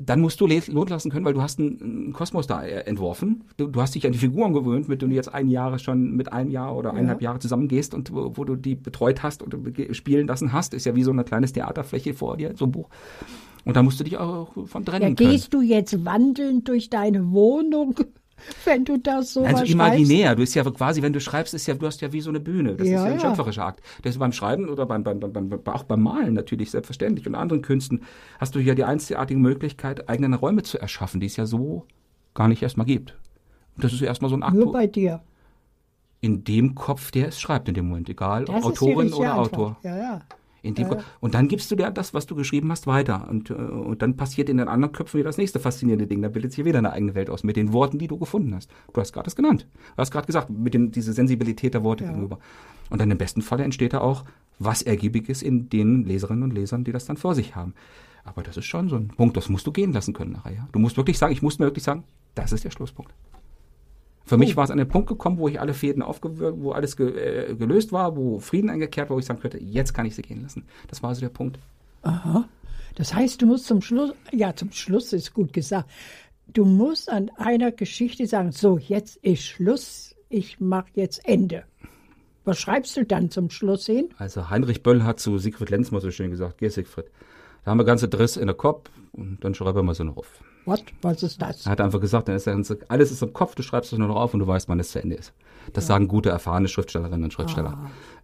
S3: dann musst du loslassen können, weil du hast einen, Kosmos da äh, entworfen. Du, du hast dich an die Figuren gewöhnt, mit denen du jetzt ein Jahr schon mit einem Jahr oder eineinhalb Jahre zusammengehst und wo, wo du die betreut hast und spielen lassen hast. Ist ja wie so eine kleines Theaterfläche vor dir, so ein Buch. Und da musst du dich auch von
S2: Ja,
S3: trennen können.
S2: gehst du jetzt wandeln durch deine Wohnung, wenn du das so
S3: Also imaginär, du bist ja quasi, wenn du schreibst, ist ja, du hast ja wie so eine Bühne. Das
S2: Ja,
S3: ist ja ein
S2: ja.
S3: schöpferischer Akt. Das ist beim Schreiben oder beim, beim, beim, auch beim Malen natürlich selbstverständlich und anderen Künsten hast du ja die einzigartige Möglichkeit, eigene Räume zu erschaffen, die es ja so gar nicht erstmal gibt. Und das ist erstmal so ein Akt
S2: Nur bei dir.
S3: in dem Kopf, der es schreibt in dem Moment, egal
S2: Das
S3: ob Autorin oder
S2: Antwort.
S3: Autor.
S2: Ja, ja. Ja.
S3: Und dann gibst du dir das, was du geschrieben hast, weiter. Und, äh, und dann passiert in den anderen Köpfen wieder das nächste faszinierende Ding. Da bildet sich wieder eine eigene Welt aus mit den Worten, die du gefunden hast. Du hast gerade das genannt. Du hast gerade gesagt, mit den, diese Sensibilität der Worte
S2: Ja.
S3: gegenüber. Und dann im besten Falle entsteht da auch was Ergiebiges in den Leserinnen und Lesern, die das dann vor sich haben. Aber das ist schon so ein Punkt, das musst du gehen lassen können nachher. Ja? Du musst wirklich sagen, ich muss mir wirklich sagen, das ist der Schlusspunkt. Für mich war es an den Punkt gekommen, wo ich alle Fäden aufgewürgt, wo alles ge äh, gelöst war, wo Frieden eingekehrt war, wo ich sagen könnte, jetzt kann ich sie gehen lassen. Das war also der Punkt.
S2: Das heißt, du musst zum Schluss, ja, zum Schluss ist gut gesagt, du musst an einer Geschichte sagen, so, jetzt ist Schluss, ich mache jetzt Ende. Was schreibst du dann zum Schluss hin?
S3: Also Heinrich Böll hat zu Siegfried Lenz mal so schön gesagt, geh Siegfried, da haben wir ganze Driss in der Kopf und dann schreiben wir so noch auf.
S2: What? Was ist das?
S3: Er hat einfach gesagt, dann ist ganze, alles ist im Kopf, du schreibst es nur noch auf und du weißt, wann es zu Ende ist. Das sagen gute, erfahrene Schriftstellerinnen und Schriftsteller.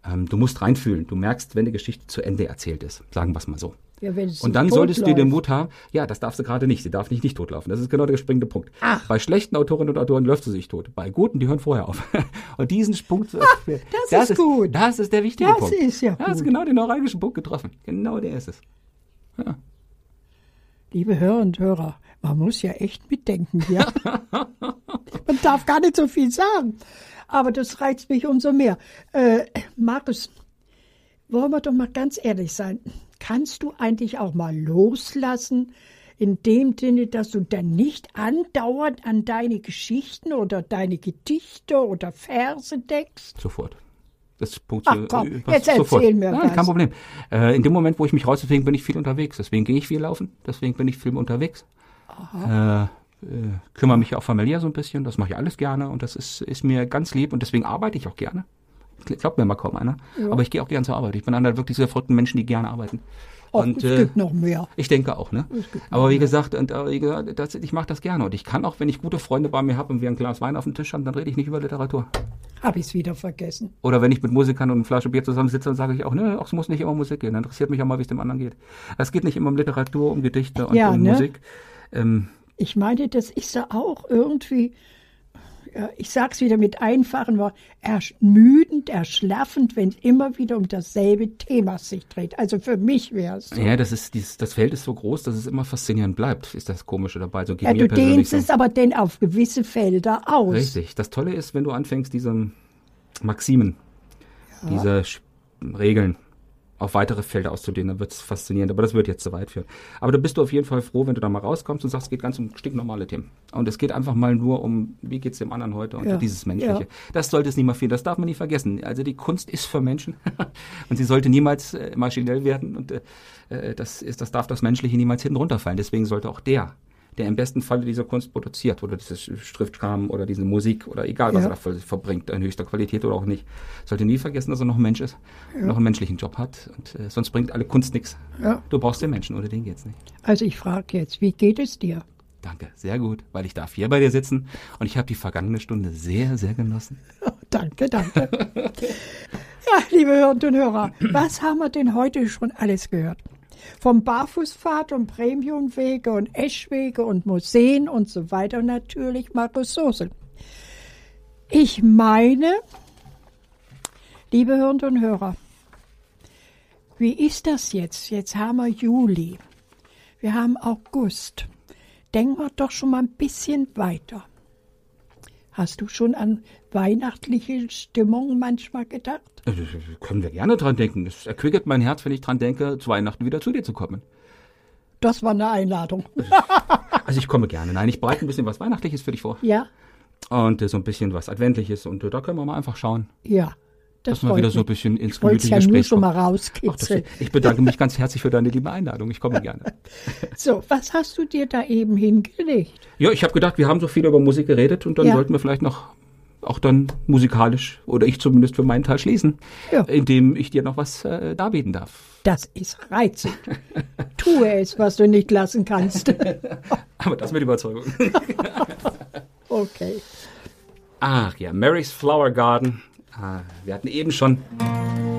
S3: Ähm, du musst reinfühlen. Du merkst, wenn die Geschichte zu Ende erzählt ist. Sagen wir es mal so.
S2: Ja,
S3: Und dann solltest du den
S2: läuft.
S3: Mut haben, ja, das darf sie gerade nicht. Sie darf nicht nicht totlaufen. Das ist genau der springende Punkt.
S2: Ach.
S3: Bei schlechten Autorinnen und Autoren läuft sie sich tot. Bei guten, die hören vorher auf. und diesen Punkt,
S2: das ist gut.
S3: Das ist der wichtige
S2: Das
S3: Punkt.
S2: ist ja
S3: Da hast du
S2: gut.
S3: genau den neuralgischen Punkt getroffen. Genau der ist es. Ja.
S2: Liebe Hörer und Hörer, man muss ja echt mitdenken hier. man darf gar nicht so viel sagen. Aber das reizt mich umso mehr. Äh, Markus, wollen wir doch mal ganz ehrlich sein. Kannst du eigentlich auch mal loslassen, in dem Sinne, dass du dann nicht andauernd an deine Geschichten oder deine Gedichte oder Verse denkst?
S3: Sofort. Das Punkt
S2: Ach komm, jetzt erzähl mir
S3: Nein,
S2: was.
S3: kein Problem. Äh, in dem Moment, wo ich mich rausbewege, bin ich viel unterwegs. Deswegen gehe ich viel laufen. Deswegen bin ich viel unterwegs. Äh, äh, kümmere mich auch familiär so ein bisschen. Das mache ich alles gerne und das ist, ist mir ganz lieb und deswegen arbeite ich auch gerne. Glaubt mir mal kaum einer. Aber ich gehe auch gerne zur Arbeit. Ich bin einer der wirklich sehr verrückten Menschen, die gerne arbeiten.
S2: Och,
S3: und
S2: es
S3: äh,
S2: gibt noch mehr.
S3: ich denke auch, ne? Aber wie gesagt, und, äh, wie gesagt das, ich mache das gerne. Und ich kann auch, wenn ich gute Freunde bei mir habe und wir ein Glas Wein auf dem Tisch haben, dann rede ich nicht über Literatur.
S2: Habe ich es wieder vergessen.
S3: Oder wenn ich mit Musikern und eine Flasche Bier zusammensitze, dann sage ich auch, ne, es muss nicht immer um Musik gehen. Dann interessiert mich auch mal, wie es dem anderen geht. Es geht nicht immer um Literatur, um Gedichte und
S2: Ja,
S3: um
S2: ne?
S3: Musik. Ähm,
S2: Ich meine, das ist ja auch irgendwie, ich sag's wieder mit einfachen Worten, ermüdend, erschlaffend, wenn es immer wieder um dasselbe Thema sich dreht. Also für mich wäre es so.
S3: Ja, das ist dieses, das Feld ist so groß, dass es immer faszinierend bleibt, ist das Komische dabei. So geht
S2: Ja,
S3: mir
S2: du dehnst
S3: so.
S2: es aber denn auf gewisse Felder aus.
S3: Richtig. Das Tolle ist, wenn du anfängst, diese Maximen, diese Sch- Regeln auf weitere Felder auszudehnen, dann wird es faszinierend. Aber das wird jetzt zu weit führen. Aber da bist du auf jeden Fall froh, wenn du da mal rauskommst und sagst, es geht ganz um stinknormale Themen. Und es geht einfach mal nur um, wie geht's dem anderen heute und
S2: Ja,
S3: dieses Menschliche.
S2: ja.
S3: Das sollte es nie mal fehlen. Das darf man nie vergessen. Also die Kunst ist für Menschen und sie sollte niemals äh, maschinell werden und äh, äh, das ist, das darf das Menschliche niemals hinten runterfallen. Deswegen sollte auch der, der im besten Falle diese Kunst produziert oder dieses Schriftkram oder diese Musik oder egal was
S2: Ja.
S3: er dafür verbringt, in höchster Qualität oder auch nicht, sollte nie vergessen, dass er noch ein Mensch ist, noch einen menschlichen Job hat und äh, sonst bringt alle Kunst nichts.
S2: Ja.
S3: Du brauchst den Menschen, ohne den geht's nicht.
S2: Also ich frage jetzt, wie geht es dir?
S3: Danke, sehr gut, weil ich darf hier bei dir sitzen und ich habe die vergangene Stunde sehr, sehr genossen.
S2: Oh, danke, danke. ja, liebe Hörerinnen und Hörer, was haben wir denn heute schon alles gehört? Vom Barfußpfad und Premiumwege und Eschwege und Museen und so weiter und natürlich Markus Sosel. Ich meine, liebe Hörerinnen und Hörer, wie ist das jetzt? Jetzt haben wir Juli. Wir haben August. Denken wir doch schon mal ein bisschen weiter. Hast du schon an weihnachtliche Stimmung manchmal gedacht?
S3: Äh, Können wir gerne dran denken. Es erquickert mein Herz, wenn ich dran denke, zu Weihnachten wieder zu dir zu kommen.
S2: Das war eine Einladung.
S3: Also ich komme gerne. Nein, ich bereite ein bisschen was Weihnachtliches für dich vor
S2: Ja,
S3: und äh, so ein bisschen was Adventliches und äh, da können wir mal einfach schauen,
S2: ja. Das
S3: dass wir
S2: freut
S3: wieder so ein bisschen ins gemütliche
S2: ja
S3: Gespräch
S2: schon mal.
S3: Ach, ich bedanke mich ganz herzlich für deine liebe Einladung. Ich komme gerne.
S2: So, was hast du dir da eben hingelegt?
S3: Ja, ich habe gedacht, wir haben so viel über Musik geredet und dann
S2: Ja.
S3: sollten wir vielleicht noch auch dann musikalisch oder ich zumindest für meinen Teil schließen,
S2: Ja.
S3: indem ich dir noch was äh, darbieten darf.
S2: Das ist reizend. Tue es, was du nicht lassen kannst.
S3: Aber das mit Überzeugung.
S2: Okay.
S3: Ach ja, Mary's Flower Garden. Ah, wir hatten eben schon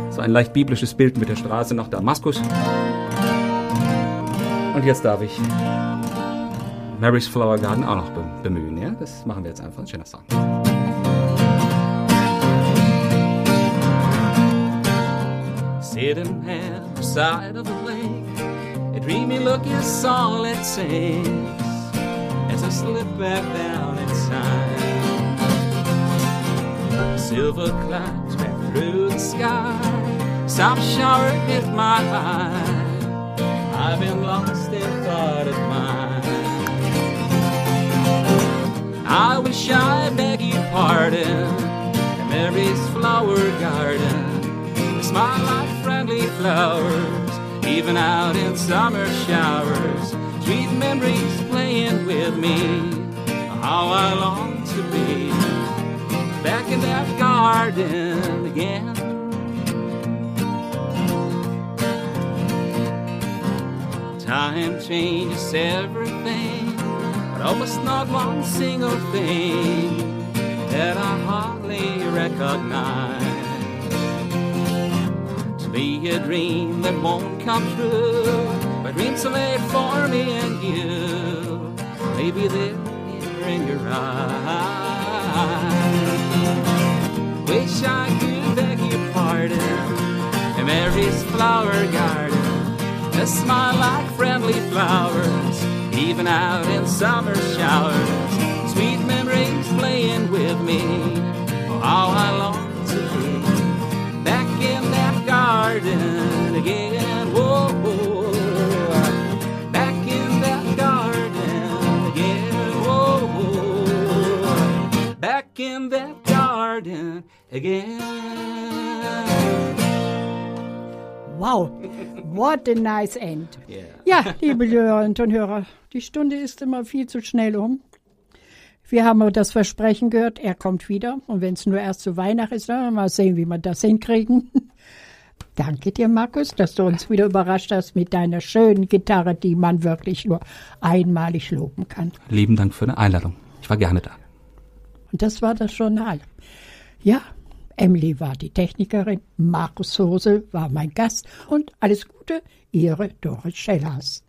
S3: so ein leicht biblisches Bild mit der Straße nach Damaskus. Und jetzt darf ich Mary's Flower Garden auch noch bem- bemühen. Ja? Das machen wir jetzt einfach. Ein schöner Song. Sitting the side of the lake, a dreamy look is all it says as I slip back down inside. Silver clouds back through the sky, soft shower hit my eye. I've been lost in thought of mine. I wish I beg your pardon, Mary's flower garden. Smile like friendly flowers, even out in summer showers. Sweet memories playing with me. How I long to be back in that garden again. Time changes everything, but almost not one single thing that I hardly recognize a dream that won't come true. But dreams so late for me and you. Maybe they're in your eyes. Wish I could beg your pardon. In Mary's flower garden, a smile like friendly flowers, even out in summer showers. Sweet memories playing with me. Oh, how I long garden again. Whoa, whoa. back in that garden again. Whoa, whoa. back in that garden again.
S2: Wow, what a nice end.
S3: Yeah.
S2: Ja, liebe Hörerinnen und Hörer, die Stunde ist immer viel zu schnell um. Wir haben das Versprechen gehört, er kommt wieder. Und wenn es nur erst zu Weihnachten ist, dann mal sehen, wie wir das hinkriegen. Danke dir, Markus, dass du uns wieder überrascht hast mit deiner schönen Gitarre, die man wirklich nur einmalig loben kann.
S3: Lieben Dank für eine Einladung. Ich war gerne da.
S2: Und das war das Journal. Ja, Emily war die Technikerin, Markus Hosel war mein Gast und alles Gute, Ihre Doris Schellhaus.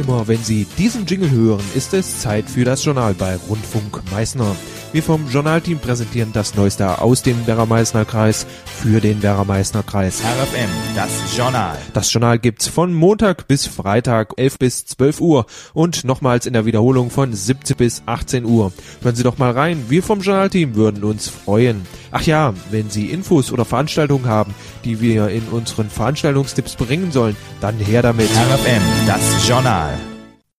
S4: Immer wenn Sie diesen Jingle hören, ist es Zeit für das Journal bei Rundfunk Meißner. Wir vom Journalteam präsentieren das Neueste aus dem Werra-Meißner Kreis für den Werra-Meißner Kreis.
S5: RFM, das Journal.
S4: Das Journal gibt's von Montag bis Freitag 11 bis 12 Uhr und nochmals in der Wiederholung von 17 bis 18 Uhr. Hören Sie doch mal rein. Wir vom Journalteam würden uns freuen. Ach ja, wenn Sie Infos oder Veranstaltungen haben, die wir in unseren Veranstaltungstipps bringen sollen, dann her damit.
S5: RFM, das Journal.